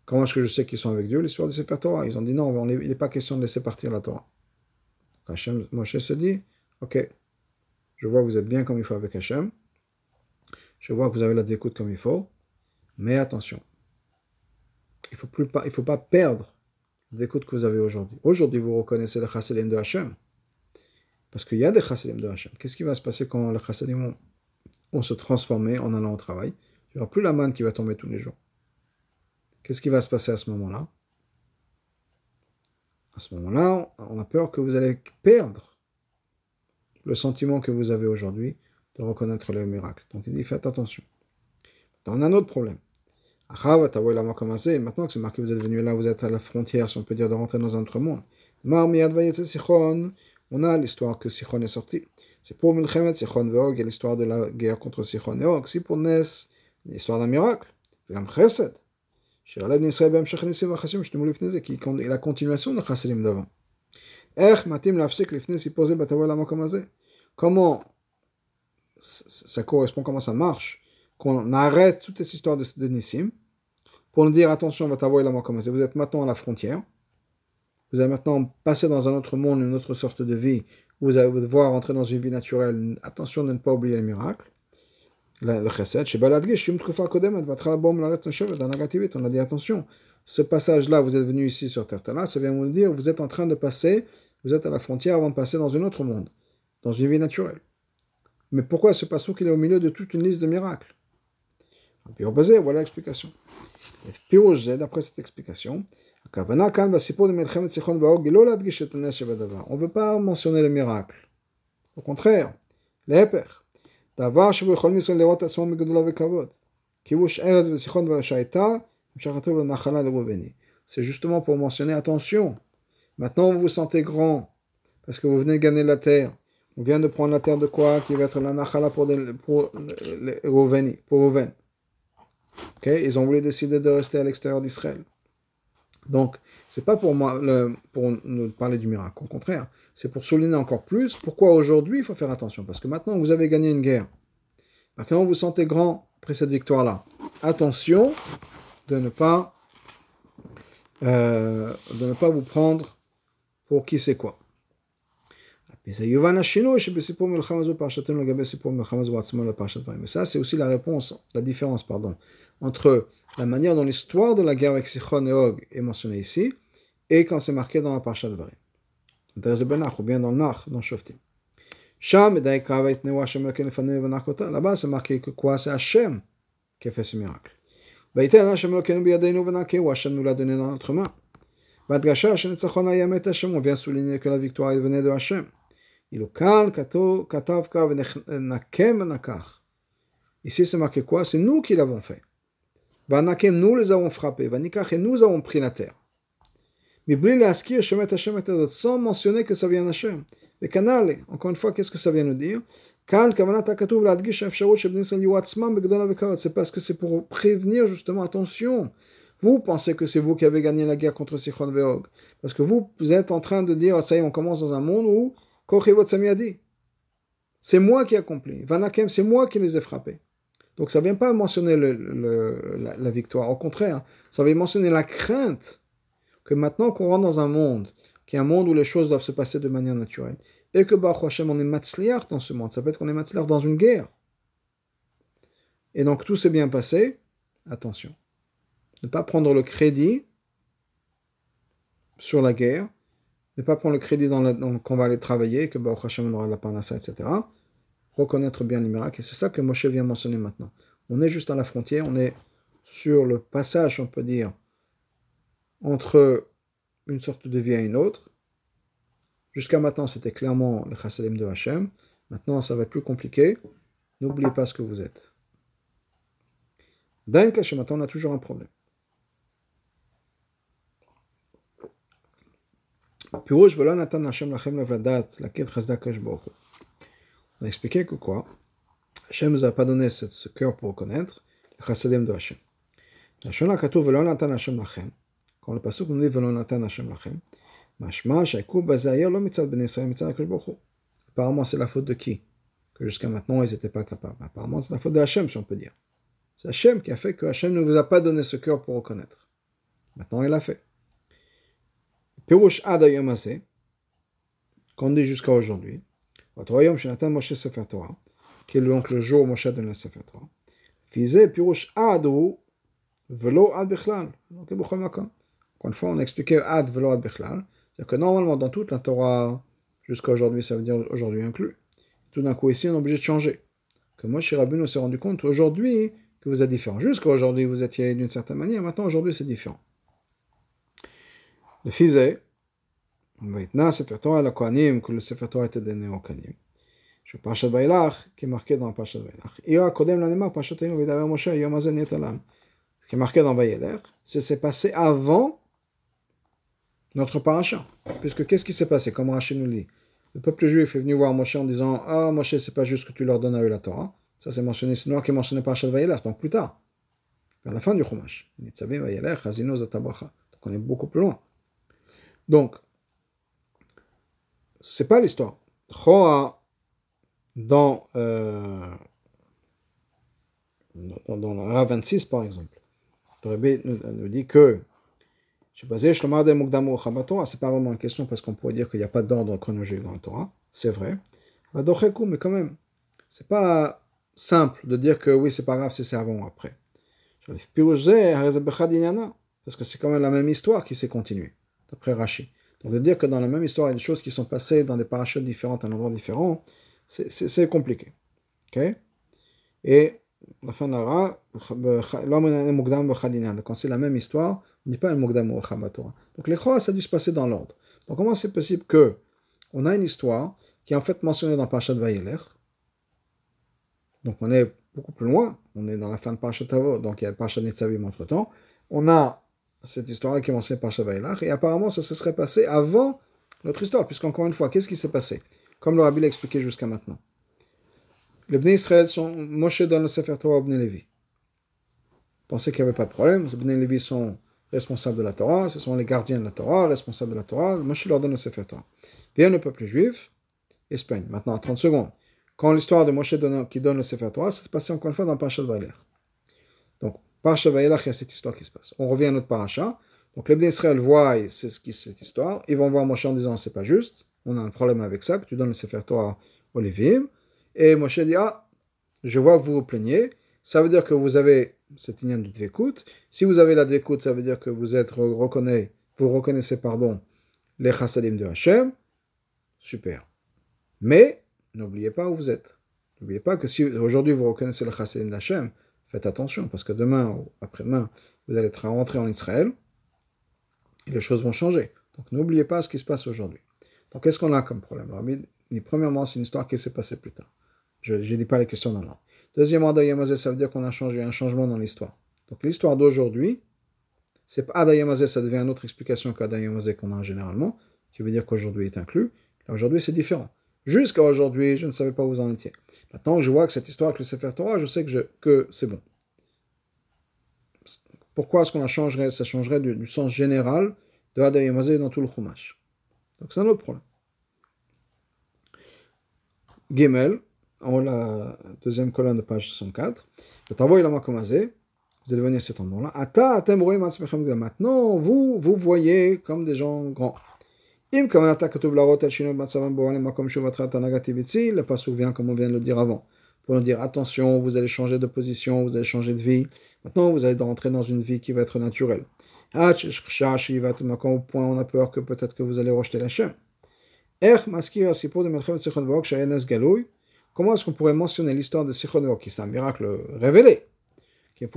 Comment est-ce que je sais qu'ils sont avec Dieu? L'histoire de Sefer Torah. Ils ont dit non, il n'est pas question de laisser partir la Torah. Hachem, Moshe se dit, ok, je vois que vous êtes bien comme il faut avec Hachem, je vois que vous avez la découte comme il faut, mais attention, il ne faut, pas, perdre l'écoute que vous avez aujourd'hui. Aujourd'hui, vous reconnaissez le chassalim de Hachem. Parce qu'il y a des chassalim de Hachem. Qu'est-ce qui va se passer quand les chassalim vont, se transformer en allant au travail? Il n'y aura plus la manne qui va tomber tous les jours. Qu'est-ce qui va se passer à ce moment-là? À ce moment-là, on a peur que vous allez perdre le sentiment que vous avez aujourd'hui de reconnaître le miracle. Donc il dit faites attention. On a un autre problème. Maintenant que c'est marqué, vous êtes venu là, vous êtes à la frontière, si on peut dire, de rentrer dans un autre monde. On a l'histoire que Sichon est sorti. C'est pour Milchemet, Sichon Veog, et l'histoire de la guerre contre Sichon et Og. Si pour Nes, l'histoire d'un miracle. Vegam Chesed. Qui est la continuation de Chassidim d'avant. Comment ça correspond, comment ça marche qu'on arrête toute cette histoire de, Nissim, pour nous dire attention, la Vous êtes maintenant à la frontière. Vous allez maintenant passer dans un autre monde, une autre sorte de vie. Vous allez devoir entrer dans une vie naturelle. Attention de ne pas oublier le miracle. Le chesed. On a dit attention. Ce passage-là, vous êtes venu ici sur Terre. Là, ça vient vous dire vous êtes en train de passer, vous êtes à la frontière avant de passer dans un autre monde, dans une vie naturelle. Mais pourquoi ce passage qu'il est au milieu de toute une liste de miracles? Voilà l'explication. d'après cette explication, on ne veut pas mentionner le miracle. Au contraire, c'est justement pour mentionner, attention, maintenant vous vous sentez grand, parce que vous venez gagner la terre. On vient de prendre la terre de quoi? Qui va être la nachala pour, pour, pour ils ont voulu décider de rester à l'extérieur d'Israël. Donc, c'est pas pour, moi, pour nous parler du miracle, au contraire, c'est pour souligner encore plus pourquoi aujourd'hui il faut faire attention. Parce que maintenant vous avez gagné une guerre, maintenant vous vous sentez grand après cette victoire-là. Attention de ne pas, euh, de ne pas vous prendre pour qui c'est quoi. Et ça, c'est aussi la réponse, la différence, pardon, entre la manière dont l'histoire de la guerre avec Sichon et Og est mentionnée ici, et quand c'est marqué dans la Parashat Varim. Ou bien dans le Nach, dans Shoftim. Là-bas, c'est marqué que quoi C'est Hachem qui a fait ce miracle. On vient souligner que la victoire venait de Hachem. Ici, c'est marqué quoi C'est nous qui l'avons fait. Vanakem, nous les avons frappés. Nous avons pris la terre. Sans mentionner que ça vient d'Hachem. Le canal, encore une fois, qu'est-ce que ça vient nous dire C'est parce que c'est pour prévenir justement, attention, vous pensez que c'est vous qui avez gagné la guerre contre Sichon Veog. Parce que vous, êtes en train de dire, ça y est, on commence dans un monde où c'est moi qui ai accompli. Vanakem, c'est moi qui les ai frappés. Donc ça ne vient pas mentionner la, victoire. Au contraire, ça vient mentionner la crainte que maintenant qu'on rentre dans un monde, qui est un monde où les choses doivent se passer de manière naturelle, et que Baruch Hashem, on est matzliar dans ce monde, ça peut être qu'on est matzliar dans une guerre. Et donc tout s'est bien passé, attention. Ne pas prendre le crédit sur la guerre, ne pas prendre le crédit dans, qu'on va aller travailler, que Baruch Hashem aura la panassa, etc. Reconnaître bien les miracles. Et c'est ça que Moshe vient mentionner maintenant. On est juste à la frontière, on est sur le passage, on peut dire, entre une sorte de vie et une autre. Jusqu'à maintenant, c'était clairement le chassadim de Hachem. Maintenant, ça va être plus compliqué. N'oubliez pas ce que vous êtes. D'un cas, maintenant, on a toujours un problème. On a expliqué que quoi? Hachem nous a pas donné ce, cœur pour reconnaître le chassadim de Hachem. Quand le passage nous dit Velon Natan Hachem Lachem, Mitzad Ben Mitzad Apparemment, c'est la faute de qui? Que jusqu'à maintenant, ils n'étaient pas capables. Apparemment, c'est la faute de Hachem, si on peut dire. C'est Hachem qui a fait que Hachem ne vous a pas donné ce cœur pour reconnaître. Maintenant, il l'a fait. Pirouche Adayom qu'on dit jusqu'à aujourd'hui, votre royaume, Shinatan Moshe qui est donc le jour où Moshe donne le Sefer Torah. Fizé Pirouche Adou, Velo Ad Bichlal. Encore une fois, on a expliqué Ad Velo Ad Bichlal. C'est-à-dire que normalement, dans toute la Torah, jusqu'à aujourd'hui, ça veut dire aujourd'hui inclus. Tout d'un coup, ici, on est obligé de changer. Que Moshe Rabbeinu s'est rendu compte aujourd'hui que vous êtes différent. Jusqu'à aujourd'hui, vous étiez d'une certaine manière. Maintenant, aujourd'hui, c'est différent. Le Fizé, Vaitna Sefer Torah la Kohanim, que le Sefer Torah était donné aux Kohanim. Je Parashat Vailach, qui est marqué dans Parashat Vailach. Ira Kodem Lanema, Parashat Vailach, Vidaver Moshe, Yom Yetalam. Ce qui est marqué dans Vailach, c'est s'est passé avant notre paracha. Puisque qu'est-ce qui s'est passé, comme Rachid nous dit Le peuple juif est venu voir Moshe en disant Ah, Moshe, c'est pas juste que tu leur donnes à eux la Torah. Ça, c'est mentionné, c'est noir qui est mentionné par Vailach, donc plus tard, vers la fin du Chumash. Donc on est beaucoup plus loin. Donc, c'est pas l'histoire. Choa, dans, euh, dans, le Ra 26, par exemple, le Rebbe nous, dit que c'est pas vraiment une question parce qu'on pourrait dire qu'il n'y a pas d'ordre chronologique dans la Torah, c'est vrai. Mais quand même, c'est pas simple de dire que oui, c'est pas grave si c'est avant ou après. Parce que c'est quand même la même histoire qui s'est continuée, d'après Rashi. Donc de dire que dans la même histoire, il y a des choses qui sont passées dans des parachutes différentes, à un endroit différent, c'est compliqué. ok? Et la fin de la quand c'est la même histoire, on ne dit pas un Mokdam ou Donc les Chora, ça a dû se passer dans l'ordre. Donc comment c'est possible que on a une histoire qui est en fait mentionnée dans Parashat Vayeler, donc on est beaucoup plus loin, on est dans la fin de Parashat Tavo, donc il y a Parashat Netzavim entre temps, on a cette histoire qui est mentionnée par Vayeler, et apparemment ça se serait passé avant notre histoire, puisqu'encore une fois, qu'est-ce qui s'est passé? Comme le Rabbi l'a expliqué jusqu'à maintenant. Les Bnei Israël sont Moshe dans le Sefer Torah au Bnei Levi. Pensez qu'il n'y avait pas de problème. Les Bnei Levi sont responsables de la Torah, ce sont les gardiens de la Torah, responsables de la Torah. Moshe leur donne le Sefer Torah. Vient le peuple juif, Espagne. Maintenant, à 30 secondes. Quand l'histoire de Moshe qui donne le Sefer Torah, ça s'est passé encore une fois dans Parashat Vaïler. Donc, Parashat Vaïler, il y a cette histoire qui se passe. On revient à notre Parashat. Donc, les Bnei Israël voient c'est ce qui cette histoire. Ils vont voir Moshe en disant c'est pas juste. On a un problème avec ça, que tu donnes le Sefer Torah aux Lévim. Et Moshe dit, ah, je vois que vous vous plaignez. Ça veut dire que vous avez cette ligne de dvekout. Si vous avez la dvekout, ça veut dire que vous êtes reconnaît, vous reconnaissez pardon, les chassadim de Hachem. Super. Mais n'oubliez pas où vous êtes. N'oubliez pas que si aujourd'hui vous reconnaissez le chassadim d'Hachem, faites attention parce que demain ou après-demain, vous allez être rentré en Israël et les choses vont changer. Donc n'oubliez pas ce qui se passe aujourd'hui. Donc qu'est-ce qu'on a comme problème Premièrement, c'est une histoire qui s'est passée plus tard. Je ne dis pas les questions dans l'ordre. Deuxièmement, Adayamazé, ça veut dire qu'on a changé, un changement dans l'histoire. Donc l'histoire d'aujourd'hui, c'est pas Adayamazé, ça devient une autre explication qu'Adayamazé qu'on a généralement, qui veut dire qu'aujourd'hui est inclus. Aujourd'hui, c'est différent. Jusqu'à aujourd'hui, je ne savais pas où vous en étiez. Maintenant je vois que cette histoire avec le Sefer Torah, je sais que, que c'est bon. Pourquoi est-ce qu'on a changé Ça changerait du, sens général de Adayamazé dans tout le Chumash? Donc c'est un autre problème. Gimel, en haut la deuxième colonne de page 64. Le travail là vous allez venir à cet endroit-là. Maintenant, vous, vous voyez comme des gens grands. Im le passage vient comme on vient de le dire avant. Pour nous dire attention, vous allez changer de position, vous allez changer de vie. Maintenant, vous allez rentrer dans une vie qui va être naturelle. Au point on a peur que peut-être que vous allez rejeter la chaîne. Comment est-ce qu'on pourrait mentionner l'histoire de Sichon qui c'est un miracle révélé c'est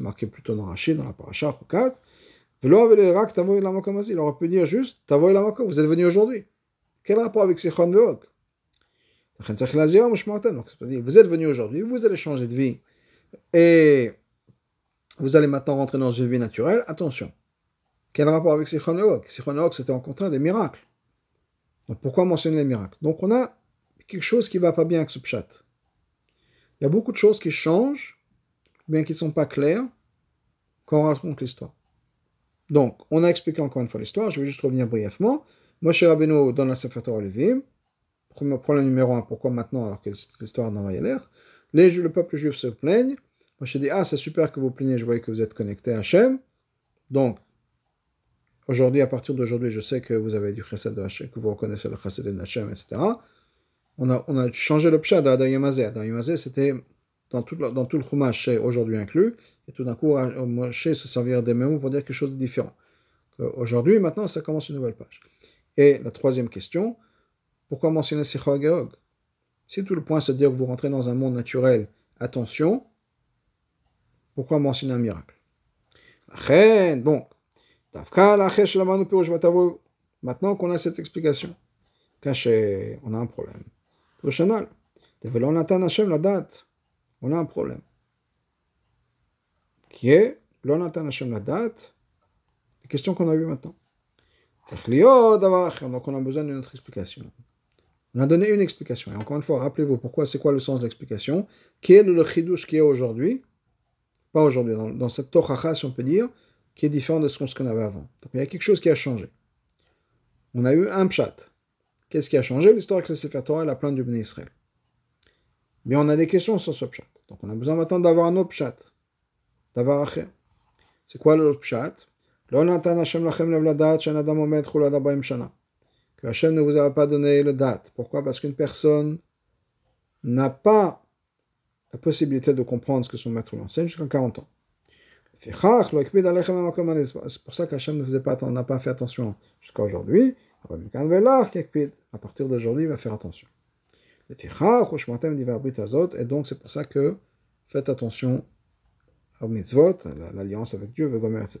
marqué plutôt dans Rachid, dans la paracha Chokat. Il aurait pu dire juste, vous êtes venu aujourd'hui. Quel rapport avec Sichon Veog Vous êtes venu aujourd'hui, vous allez changer de vie. Et vous allez maintenant rentrer dans une vie naturelle. Attention. Quel rapport avec Sichon Veog Sichon c'était en contraire des miracles. Donc pourquoi mentionner les miracles? Donc on a quelque chose qui ne va pas bien avec ce pshat. Il y a beaucoup de choses qui changent, bien qui ne sont pas claires, quand on raconte l'histoire. Donc, on a expliqué encore une fois l'histoire, je vais juste revenir brièvement. Moshe Rabbeinu dans la Sefer Torah Levim, problème numéro un, pourquoi maintenant alors que l'histoire n'a pas l'air? Les, le peuple juif se plaigne. Moshe dit, ah c'est super que vous plaignez, je vois que vous êtes connecté à Hachem. Donc, aujourd'hui, à partir d'aujourd'hui, je sais que vous avez du chesed de Hachem, que vous reconnaissez le chesed de Hachem, etc. On a, on a changé le pshad à Adayamazé. Adayamazé, c'était dans tout, dans tout le Chumash, aujourd'hui inclus, et tout d'un coup, Moshe se servir des mêmes pour dire quelque chose de différent. Aujourd'hui, maintenant, ça commence une nouvelle page. Et la troisième question, pourquoi mentionner Sicha Geog Si tout le point c'est de dire que vous rentrez dans un monde naturel, attention, pourquoi mentionner un miracle? Donc, maintenant qu'on a cette explication, caché, on a un problème. la date on a un problème. Qui est, l'onatan Hashem la date, la question qu'on a vue maintenant. Donc on a besoin d'une autre explication. On a donné une explication. Et encore une fois, rappelez-vous pourquoi, c'est quoi le sens de l'explication? Qui est le chidouche qui est aujourd'hui? Pas aujourd'hui, dans, cette tochacha, si on peut dire, qui est différent de ce qu'on avait avant. Donc il y a quelque chose qui a changé. On a eu un pshat. Qu'est-ce qui a changé? L'histoire avec le Sefer Torah et la plainte du Bnei Israël. Mais on a des questions sur ce pshat. Donc on a besoin maintenant d'avoir un autre pshat. D'avoir un C'est quoi le pshat? Que Hachem ne vous a pas donné le date. Pourquoi? Parce qu'une personne n'a pas la possibilité de comprendre ce que son maître lui enseigne jusqu'à 40 ans. C'est pour ça qu'Hachem ne faisait pas, n'a pas fait attention jusqu'à aujourd'hui. À partir d'aujourd'hui, il va faire attention. Et donc, c'est pour ça que faites attention au mitzvot, l'alliance avec Dieu, etc.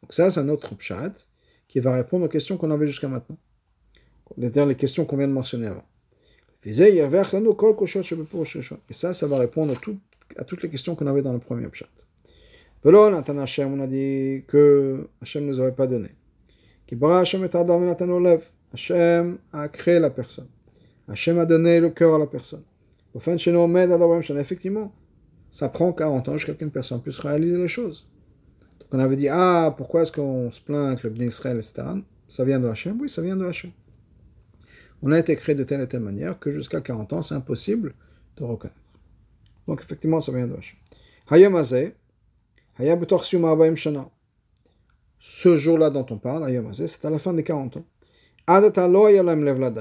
Donc, ça, c'est un autre pshat qui va répondre aux questions qu'on avait jusqu'à maintenant. Les questions qu'on vient de mentionner avant. Et ça, ça va répondre à toutes les questions qu'on avait dans le premier pshat. On a dit que Hachem ne nous avait pas donné. Hachem a créé la personne. Hachem a donné le cœur à la personne. Au fin de effectivement, ça prend 40 ans jusqu'à qu'une personne puisse réaliser les choses. Donc on avait dit, ah, pourquoi est-ce qu'on se plaint avec le Bnei Israël, etc. Ça vient de Hachem Oui, ça vient de Hachem. On a été créé de telle et telle manière que jusqu'à 40 ans, c'est impossible de reconnaître. Donc effectivement, ça vient de Hachem. Ce jour-là dont on parle, c'est à la fin des 40 ans.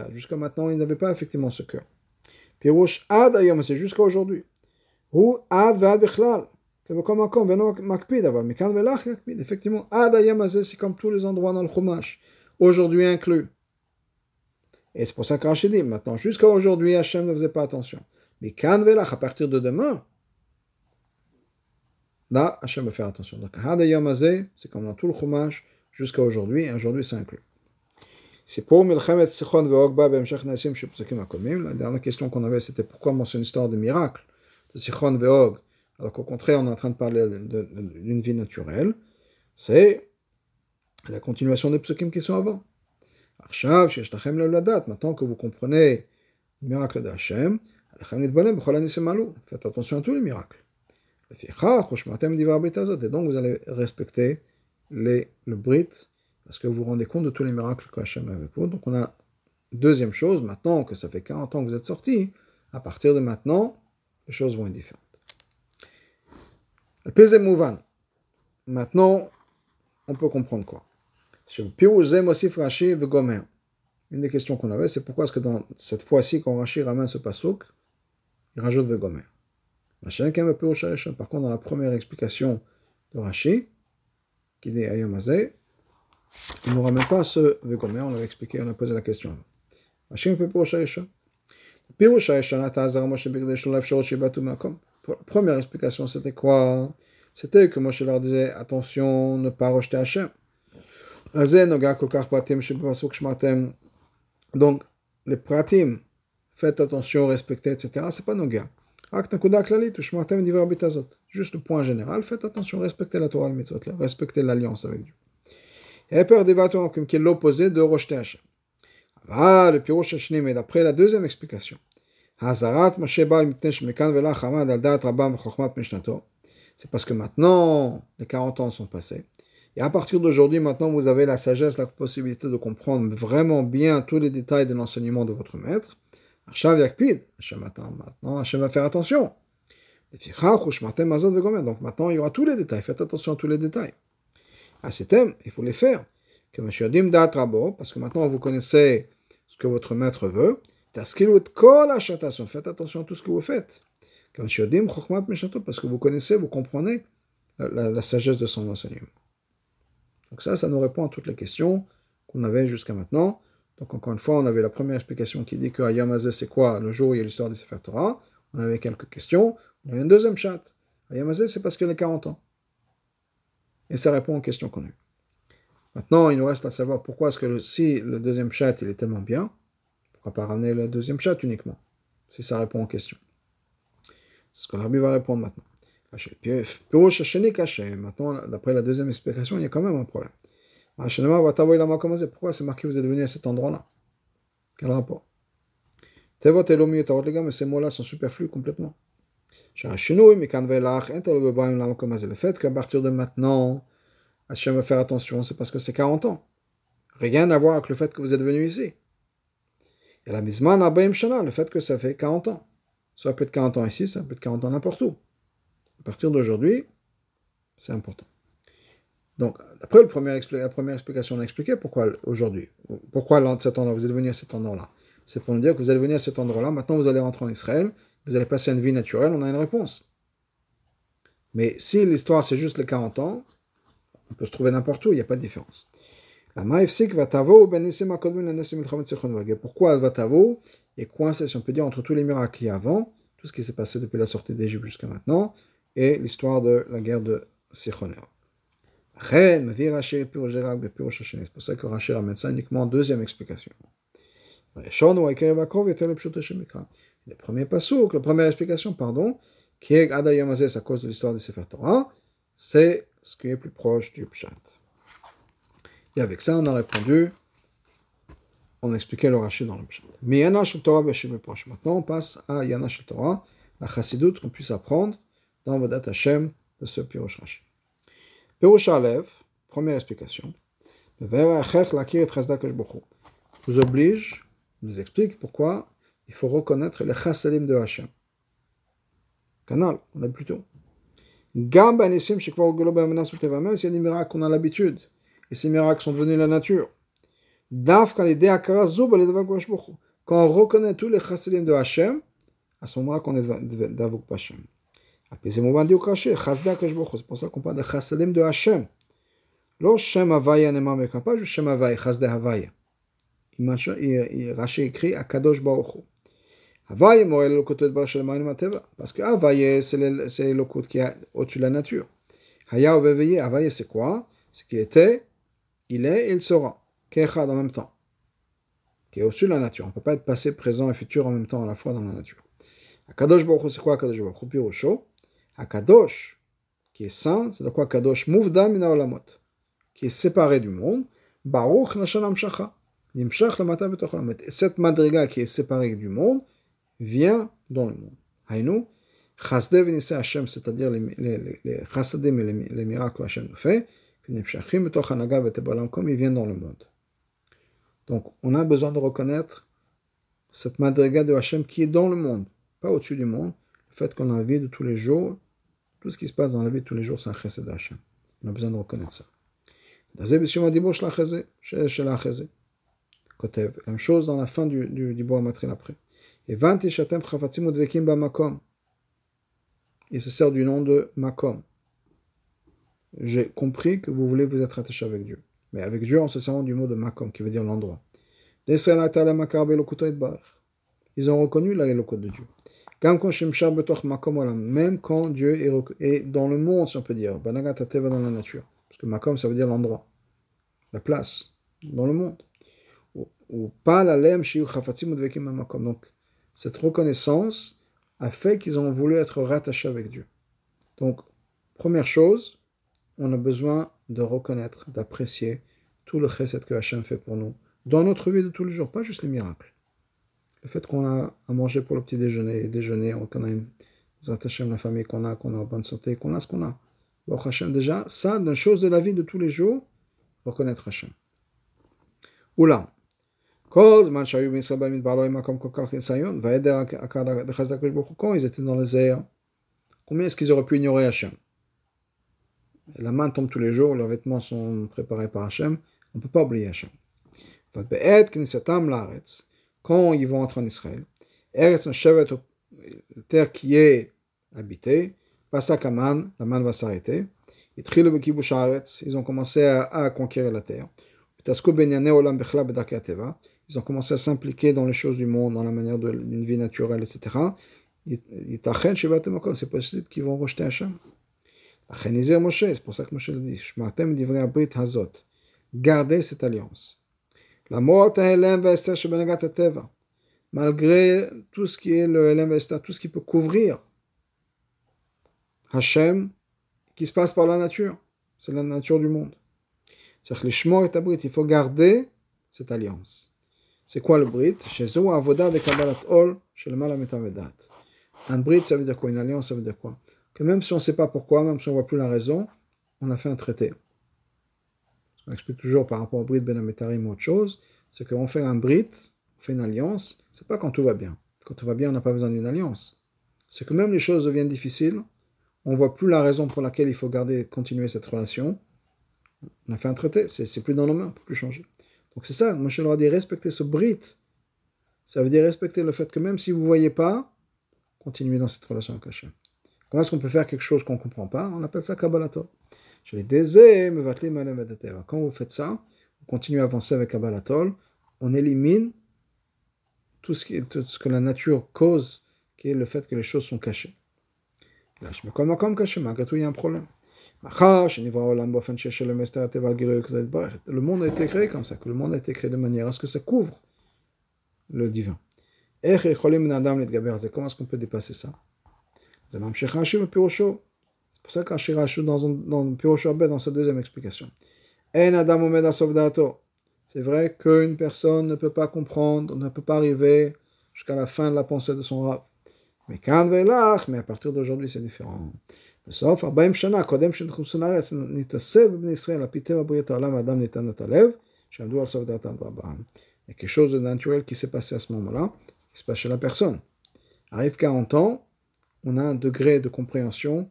Jusqu'à maintenant, ils n'avaient pas effectivement ce cœur. Jusqu'à aujourd'hui. Ad bichlal. Effectivement, c'est comme tous les endroits dans le chumash. Aujourd'hui inclus. Et c'est pour ça que dit, maintenant, jusqu'à aujourd'hui, Hachem ne faisait pas attention. Mais quand velach, à partir de demain, là, Hachem va faire attention. Donc, had c'est comme dans tout le Chumash, jusqu'à aujourd'hui, et aujourd'hui, c'est inclus. C'est pour Milchemet Sichon Veogba Bemshech Nassim Shepsukim Akomim. La dernière question qu'on avait, c'était pourquoi mentionner une histoire de miracle de Sichon Veog, alors qu'au contraire, on est en train de parler d'une vie naturelle? C'est la continuation des psukim qui sont avant. Arshav, Sheshtachem Ladat, maintenant que vous comprenez le miracle d'Hachem, Faites attention à tous les miracles. Et donc vous allez respecter les, le Brit parce que vous vous rendez compte de tous les miracles que Hachem a avec vous. Donc on a deuxième chose, maintenant que ça fait 40 ans que vous êtes sortis, à partir de maintenant, les choses vont être différentes. Maintenant, on peut comprendre quoi. Une des questions qu'on avait, c'est pourquoi est-ce que dans cette fois-ci, quand Rashi ramène ce pasouk, il rajoute Vegomer. Par contre, dans la première explication de Rashi, qui dit Ayomazé, il ne ramène pas ce Vegomer, on l'avait expliqué, on a posé la question. Hachem peut pour Première explication, c'était quoi? C'était que Moshe leur disait attention, ne pas rejeter Hachem. Donc, les pratim, faites attention, respectez, etc., c'est pas Noga. Juste le point général, faites attention, respectez la Torah, respectez l'alliance avec Dieu. Et peur des qui est l'opposé de rejeter Hachem. Ah, le Pirosh Hashni, mais d'après la deuxième explication. C'est parce que maintenant, les 40 ans sont passés. Et à partir d'aujourd'hui, maintenant, vous avez la sagesse, la possibilité de comprendre vraiment bien tous les détails de l'enseignement de votre maître. Maintenant, Hachem va faire attention. Donc maintenant, il y aura tous les détails. Faites attention à tous les détails. À ces thèmes, il faut les faire. Parce que maintenant, vous connaissez ce que votre maître veut. Faites attention à tout ce que vous faites. Parce que vous connaissez, vous comprenez la, la sagesse de son enseignement. Donc ça, ça nous répond à toutes les questions qu'on avait jusqu'à maintenant. Donc encore une fois, on avait la première explication qui dit que Ayamazé c'est quoi Le jour où il y a l'histoire du Sefer Torah? On avait quelques questions. On avait une deuxième chat. Ayamazé c'est parce qu'il a 40 ans. Et ça répond aux questions qu'on a eues. Maintenant, il nous reste à savoir pourquoi est-ce que si le deuxième chat il est tellement bien, pourquoi pas ramener le deuxième chat uniquement? Si ça répond aux questions. C'est ce que l'Arbi va répondre maintenant. Maintenant, d'après la deuxième explication, il y a quand même un problème. Pourquoi c'est marqué vous êtes venu à cet endroit-là? Quel rapport? Mais ces mots-là sont superflus complètement. Le fait qu'à partir de maintenant, Hachem va faire attention, c'est parce que c'est 40 ans. Rien à voir avec le fait que vous êtes venu ici. Et la misman le fait que ça fait 40 ans. Ça peut être 40 ans ici, ça peut être 40 ans n'importe où. À partir d'aujourd'hui, c'est important. Donc, après la première explication, on a expliqué pourquoi aujourd'hui. Pourquoi cet endroit, vous êtes venu à cet endroit-là. C'est pour nous dire que vous allez venir à cet endroit-là, maintenant vous allez rentrer en Israël, vous allez passer une vie naturelle, on a une réponse. Mais si l'histoire c'est juste les 40 ans, on peut se trouver n'importe où, il n'y a pas de différence. Pourquoi Vatavo est coincé, si on peut dire, entre tous les miracles qu'il y a avant, tout ce qui s'est passé depuis la sortie d'Égypte jusqu'à maintenant, et l'histoire de la guerre de Sichoner. C'est pour ça que Rachel ramène ça uniquement en deuxième explication. Le premier passage, la première explication, pardon, qui est Adayamazes à cause de l'histoire de Sefer Torah, c'est ce qui est plus proche du Pshat. Et avec ça, on a répondu, on a expliqué le Rashi dans le Pshat. Mais Yana Torah proche. Maintenant, on passe à Yana Torah, la chassidoute qu'on puisse apprendre dans Vodat Hashem de ce Pirosh Rashi. Pirosh Alev, première explication. Vous oblige, nous explique pourquoi il faut reconnaître le chassadim de Hashem. Canal, on a plutôt. Gamba Nissim, Shekvar Golob Amenas même s'il y des miracles qu'on a l'habitude, et ces miracles sont devenus la nature. Daf, quand les quand on reconnaît tous les chassadim de Hashem, à ce moment-là qu'on est d'Avok Hashem. C'est pour ça qu'on parle de chassadim de Hashem. Lo Shem Havaya Nema Mekam, pas juste Shem Havaya, chasde Havaya. Rashi écrit Akadosh Baruch Hu. Havaya Morel Lokot Bar Shalmaim Mateva. Parce que Havaya, c'est Lokot qui est au-dessus de la nature. Haya Oveveye, Havaya, c'est quoi? C'est qu'il était, il est et il sera. Kechad en même temps. Qui est au-dessus de la nature. On ne peut pas être passé, présent et futur en même temps à la fois dans la nature. Akadosh Baruch Hu, c'est quoi Akadosh Baruch Hu? Pirosho. Akadosh, qui est saint, c'est de quoi Akadosh Muvda Mina Olamot. Qui est séparé du monde. Baruch Nashanam Shacha. Cette madriga qui est séparée du monde vient dans le monde. Haïnou, chasdev nisse Hashem, c'est-à-dire les, les, les chassadim et les, les miracles que Hashem nous fait, comme ils viennent dans le monde. Donc, on a besoin de reconnaître cette madriga de Hashem qui est dans le monde, pas au-dessus du monde. Le fait qu'on a vie de tous les jours, tout ce qui se passe dans la vie tous les jours, c'est un chesed Hashem. On a besoin de reconnaître ça. Même chose dans la fin du, du, du Matril après. Et Il se sert du nom de Makom. J'ai compris que vous voulez vous être attaché avec Dieu. Mais avec Dieu, on se sert du mot de Makom, qui veut dire l'endroit. ils ont reconnu la de Dieu. Même quand Dieu est dans le monde, si on peut dire. Banagat dans la nature. Parce que Makom, ça veut dire l'endroit, la place, dans le monde. Ou pas la Donc, cette reconnaissance a fait qu'ils ont voulu être rattachés avec Dieu. Donc, première chose, on a besoin de reconnaître, d'apprécier tout le chesed que Hachem fait pour nous dans notre vie de tous les jours, pas juste les miracles. Le fait qu'on a à manger pour le petit déjeuner, déjeuner, qu'on a une la famille qu'on a, qu'on a en bonne santé, qu'on a ce qu'on a. Déjà, ça, d'une chose de la vie de tous les jours, reconnaître Hachem. Oula. Quand ils étaient dans les airs, combien est-ce qu'ils auraient pu ignorer Hachem La main tombe tous les jours, leurs vêtements sont préparés par Hachem, on ne peut pas oublier Hachem. Quand ils vont entrer en Israël, la terre qui est habitée, Pasakaman, la manne va s'arrêter. Ils ont commencé à, conquérir la terre. Ils ont commencé à s'impliquer dans les choses du monde, dans la manière d'une vie naturelle, etc. C'est possible qu'ils vont rejeter Hachem. C'est pour ça que Moshe le dit. Gardez cette alliance. La mort malgré tout ce qui est le tout ce qui peut couvrir Hachem, qui se passe par la nature. C'est la nature du monde. C'est-à-dire que les il faut garder cette alliance. C'est quoi le Brit? Un Brit, ça veut dire quoi? Une alliance, ça veut dire quoi? Que même si on ne sait pas pourquoi, même si on ne voit plus la raison, on a fait un traité. On explique toujours par rapport au Brit Ben Ametarim autre chose, c'est qu'on fait un Brit, on fait une alliance, c'est pas quand tout va bien. Quand tout va bien, on n'a pas besoin d'une alliance. C'est que même les choses deviennent difficiles, on voit plus la raison pour laquelle il faut garder, continuer cette relation. On a fait un traité, c'est plus dans nos mains, on peut plus changer. Donc c'est ça, Moshe leur a dit respecter ce brit. Ça veut dire respecter le fait que même si vous ne voyez pas, continuez dans cette relation avec Hachem. Comment est-ce qu'on peut faire quelque chose qu'on ne comprend pas? On appelle ça Kabbalato. Quand vous faites ça, vous continuez à avancer avec Kabbalatol, on élimine tout ce, que la nature cause, qui est le fait que les choses sont cachées. Malgré tout, il y a un problème. Le monde a été créé comme ça, que le monde a été créé de manière à ce que ça couvre le divin. Comment est-ce qu'on peut dépasser ça? C'est pour ça qu'Achir dans, dans le dans sa deuxième explication. C'est vrai qu'une personne ne peut pas comprendre, ne peut pas arriver jusqu'à la fin de la pensée de son rave. Mais quand mais à partir d'aujourd'hui, c'est différent. בסוף 40 שנה קודם שנכנסו לארץ נתאסף בבני ישראל על פי טבע בריאת העולם האדם ניתן את הלב שעמדו על סוף דעת אברהם. Il y a quelque chose de naturel qui s'est passé à ce moment-là, qui se passe chez la personne. Arrive 40 ans, on a un degré de compréhension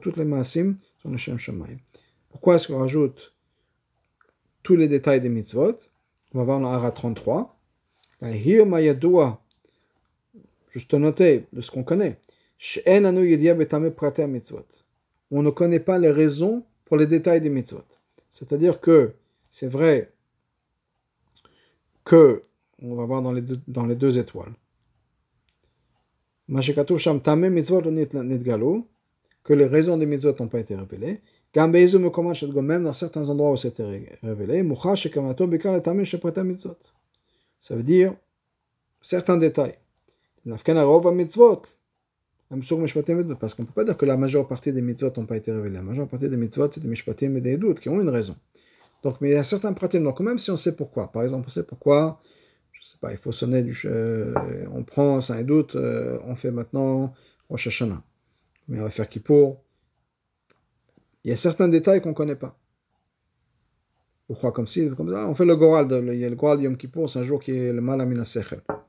toutes les sont Pourquoi est-ce qu'on rajoute tous les détails des mitzvot? On va voir dans Hara 33. Juste noter de ce qu'on connaît. On ne connaît pas les raisons pour les détails des mitzvot. C'est-à-dire que c'est vrai que, on va voir dans les deux étoiles, que les raisons des mitzvot n'ont pas été révélées. Même dans certains endroits où c'était révélé, ça veut dire certains détails. Parce qu'on ne peut pas dire que la majeure partie des mitzvot n'ont pas été révélées. La majeure partie des mitzvot, c'est des mishpatim et des doutes qui ont une raison. Donc, mais il y a certains pratiques. Donc, même si on sait pourquoi, par exemple, on sait pourquoi, il faut sonner du. Euh, on prend un doute, euh, on fait maintenant Rosh Hashanah. Mais on va faire Kippour. Il y a certains détails qu'on ne connaît pas. Pourquoi comme si, comme ça, on fait le Goral, il y a le Goral Yom Kippour, c'est un jour qui est le mal à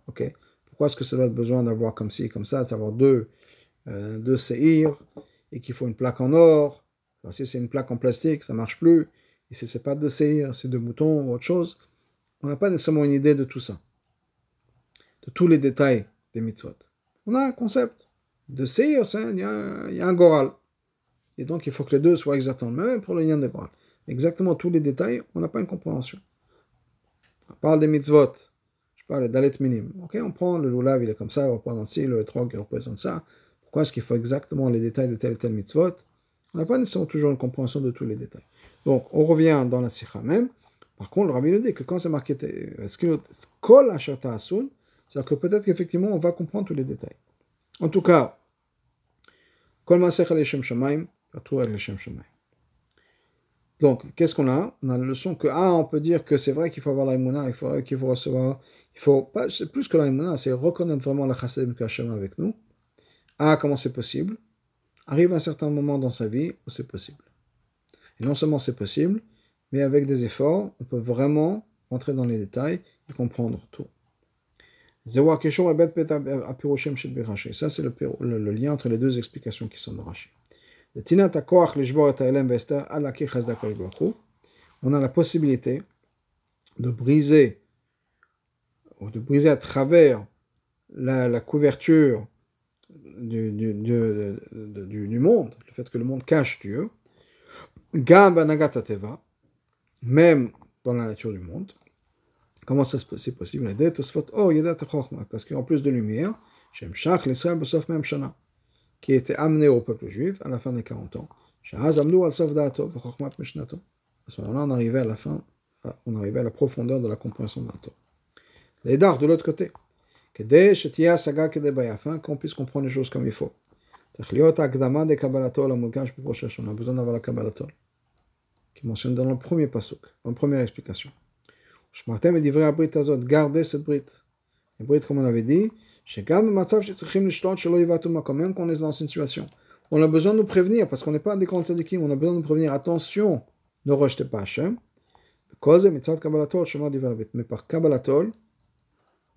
Ok? Pourquoi est-ce que ça doit être besoin d'avoir comme ci, comme ça, d'avoir deux, euh, deux séirs, et qu'il faut une plaque en or? Si c'est une plaque en plastique, ça marche plus. Et si c'est pas de séirs, c'est de moutons ou autre chose, on n'a pas nécessairement une idée de tout ça, de tous les détails des mitzvot. On a un concept. De séir, il y, a un goral. Et donc, il faut que les deux soient exactement le même pour le lien de goral. Exactement tous les détails, on n'a pas une compréhension. On parle des mitzvot. Je parle dalet minim. Ok, on prend le lulav, il est comme ça, il représente ci, le trog, il représente ça. Pourquoi est-ce qu'il faut exactement les détails de tel et tel mitzvot? On n'a pas nécessairement toujours une compréhension de tous les détails. Donc, on revient dans la sikha même. Par contre, le rabbi nous dit que quand c'est marqué est-ce que kol asun, c'est-à-dire que peut-être qu'effectivement, on va comprendre tous les détails. En tout cas, kol masech al-shem shamaim, al-shem shamaim. Donc, qu'est-ce qu'on a? On a la leçon que, ah, on peut dire que c'est vrai qu'il faut avoir l'aïmouna, il faut, qu'il faut recevoir, il faut, pas, c'est plus que l'aïmouna, c'est reconnaître vraiment la chassadim kachem avec nous. Ah, comment c'est possible? Arrive un certain moment dans sa vie où c'est possible. Et non seulement c'est possible, mais avec des efforts, on peut vraiment rentrer dans les détails et comprendre tout. Ça, c'est le, lien entre les deux explications qui sont de Rashi. On a la possibilité de briser, ou de briser à travers la, couverture du, monde, le fait que le monde cache Dieu, même dans la nature du monde. Comment ça c'est possible oh, Parce qu'en plus de lumière, qui était amené au peuple juif à la fin des 40 ans. À ce moment-là, on arrivait à la fin, on arrivait à la profondeur de la compréhension de la Torah. Les dards de l'autre côté. Afin qu'on puisse comprendre les choses comme il faut. On a besoin d'avoir la Kabbalatol, qui mentionne dans le premier pasuk, en première explication. Gardez cette brite. La brite, comme on avait dit, même quand on est dans une situation. On a besoin de nous prévenir, parce qu'on n'est pas des grands sadikim, on a besoin de nous prévenir, attention, ne rejetez pas Hachem. Mais par Kabbalatol,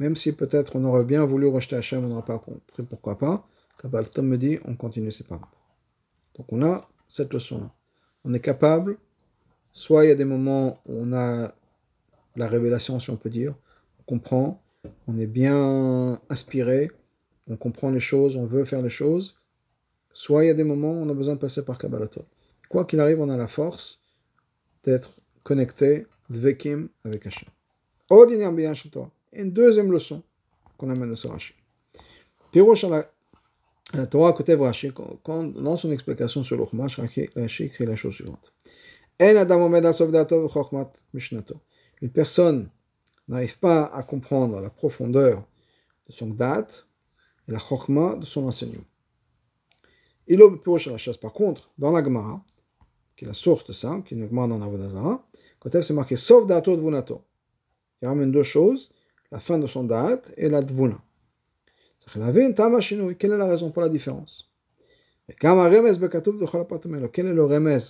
même si peut-être on aurait bien voulu rejeter Hachem, on n'aurait pas compris pourquoi pas, Kabbalatol me dit, on continue, c'est pas grave. Donc on a cette leçon-là. On est capable, soit il y a des moments où on a la révélation, si on peut dire, on comprend, on est bien inspiré, on comprend les choses, on veut faire les choses. Soit il y a des moments où on a besoin de passer par Kabbalah. Quoi qu'il arrive, on a la force d'être connecté, dvekim, avec Hachem. Une deuxième leçon qu'on amène de ce Rashi. Pirosh à la, Torah côté Rashi, dans son explication sur l'Ukhmash, Rashi écrit la chose suivante. Une personne n'arrive pas à comprendre la profondeur de son date et la chokma de son enseignement. Il a la chasse par contre, dans la Gemara, qui est la source de ça, qui est une Gemara dans Avodazara, quand s'est marqué sauf dato dvunato. Il ramène deux choses, la fin de son date et la dvuna. Quelle est la raison pour la différence? Quel est le remes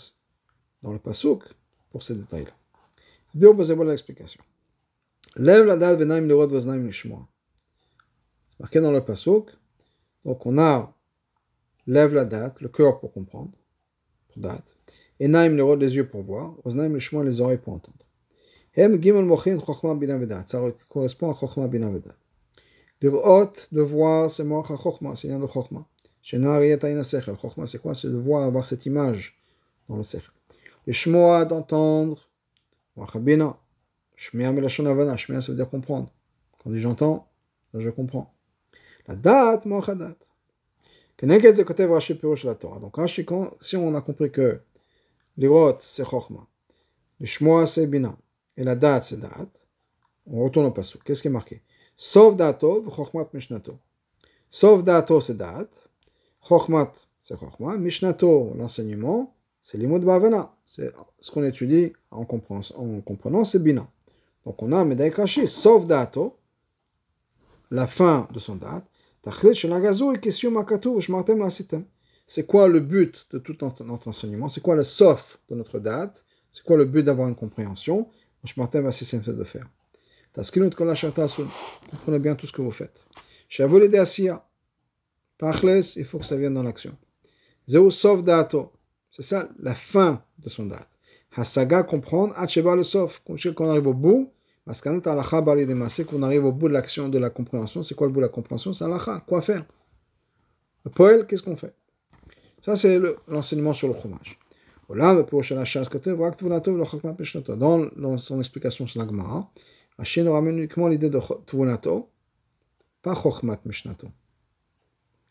dans le pasuk pour ces détails-là Bien, l'explication. Lève la date venaim lerot voznaim lishmoa. C'est marqué dans le pasuk. Donc on a lève la date, le cœur pour comprendre, pour date. Et naim lerot les yeux pour voir, voznaim lishmoa les oreilles pour entendre. Hem gimel mochin chokhma bina vedat. Ça correspond à chokhma bina vedat. Lirot, de voir, c'est mocha chokhma, c'est lien de chokhma. Shenari et sechel. Chokhma, c'est quoi? C'est de voir, avoir cette image dans le sechel. Shmoa, d'entendre. Mocha bina. Shmia melashon avana. Shmia, ça veut dire comprendre. Quand on dit j'entends, je comprends. La date, mochadat. Keneged zekotev Rashi pirush la Torah. Donc Rashi, si on a compris que l'irot c'est chokhma, le shmoa c'est bina, et la date c'est date, on retourne au passou. Qu'est-ce qui est marqué? Sauf dato, chokhmat mishnato. Sauf dato c'est date, chokhmat c'est chokhma, mishnato l'enseignement, c'est l'imod bavana. C'est ce qu'on étudie en comprenant, en comprenant c'est bina. Donc on a un caché, sauf dato, la fin de son date. C'est quoi le but de tout notre enseignement? C'est quoi le sauf de notre date? C'est quoi le but d'avoir une compréhension? De faire. Comprenez bien tout ce que vous faites. J'avoue l'aider à Pachles, il faut que ça vienne dans l'action. Sauf dato. C'est ça la fin de son date. Hasaga comprendre, Hacheba le sauf. Qu'on arrive au bout, parce qu'on arrive au bout de l'action de la compréhension. C'est quoi le bout de la compréhension C'est alacha. Quoi faire Le poël, qu'est-ce qu'on fait Ça, c'est l'enseignement sur le fromage. Dans son explication sur la Gemara, Hachem ramène uniquement l'idée de Tvunato, pas Chokhmat Mishnato.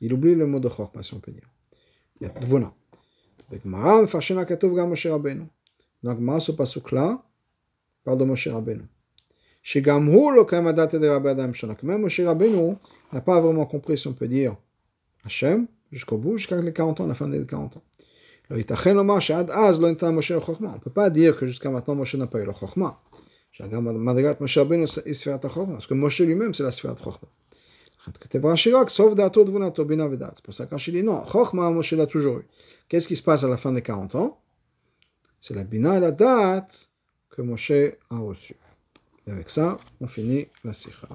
Il oublie le mot de Chokhmat, si on peut dire. Il y a Tvuna. Donc, ce pasuk-là parle de Moshe Rabbeinu. Même n'a pas vraiment compris, on peut dire, jusqu'au bout, jusqu'à les 40 ans, la fin des 40 ans. On ne peut pas dire que jusqu'à maintenant Moshe n'a pas eu le Chokhmah. Parce que Moshe lui-même, c'est la Sfera Chokhmah. C'est pour ça qu'Achille dit non, Chochma Moshe l'a toujours eu. Qu'est-ce qui se passe à la fin des 40 ans? C'est la Bina et la date que Moshe a reçue. Et avec ça, on finit la Sikha.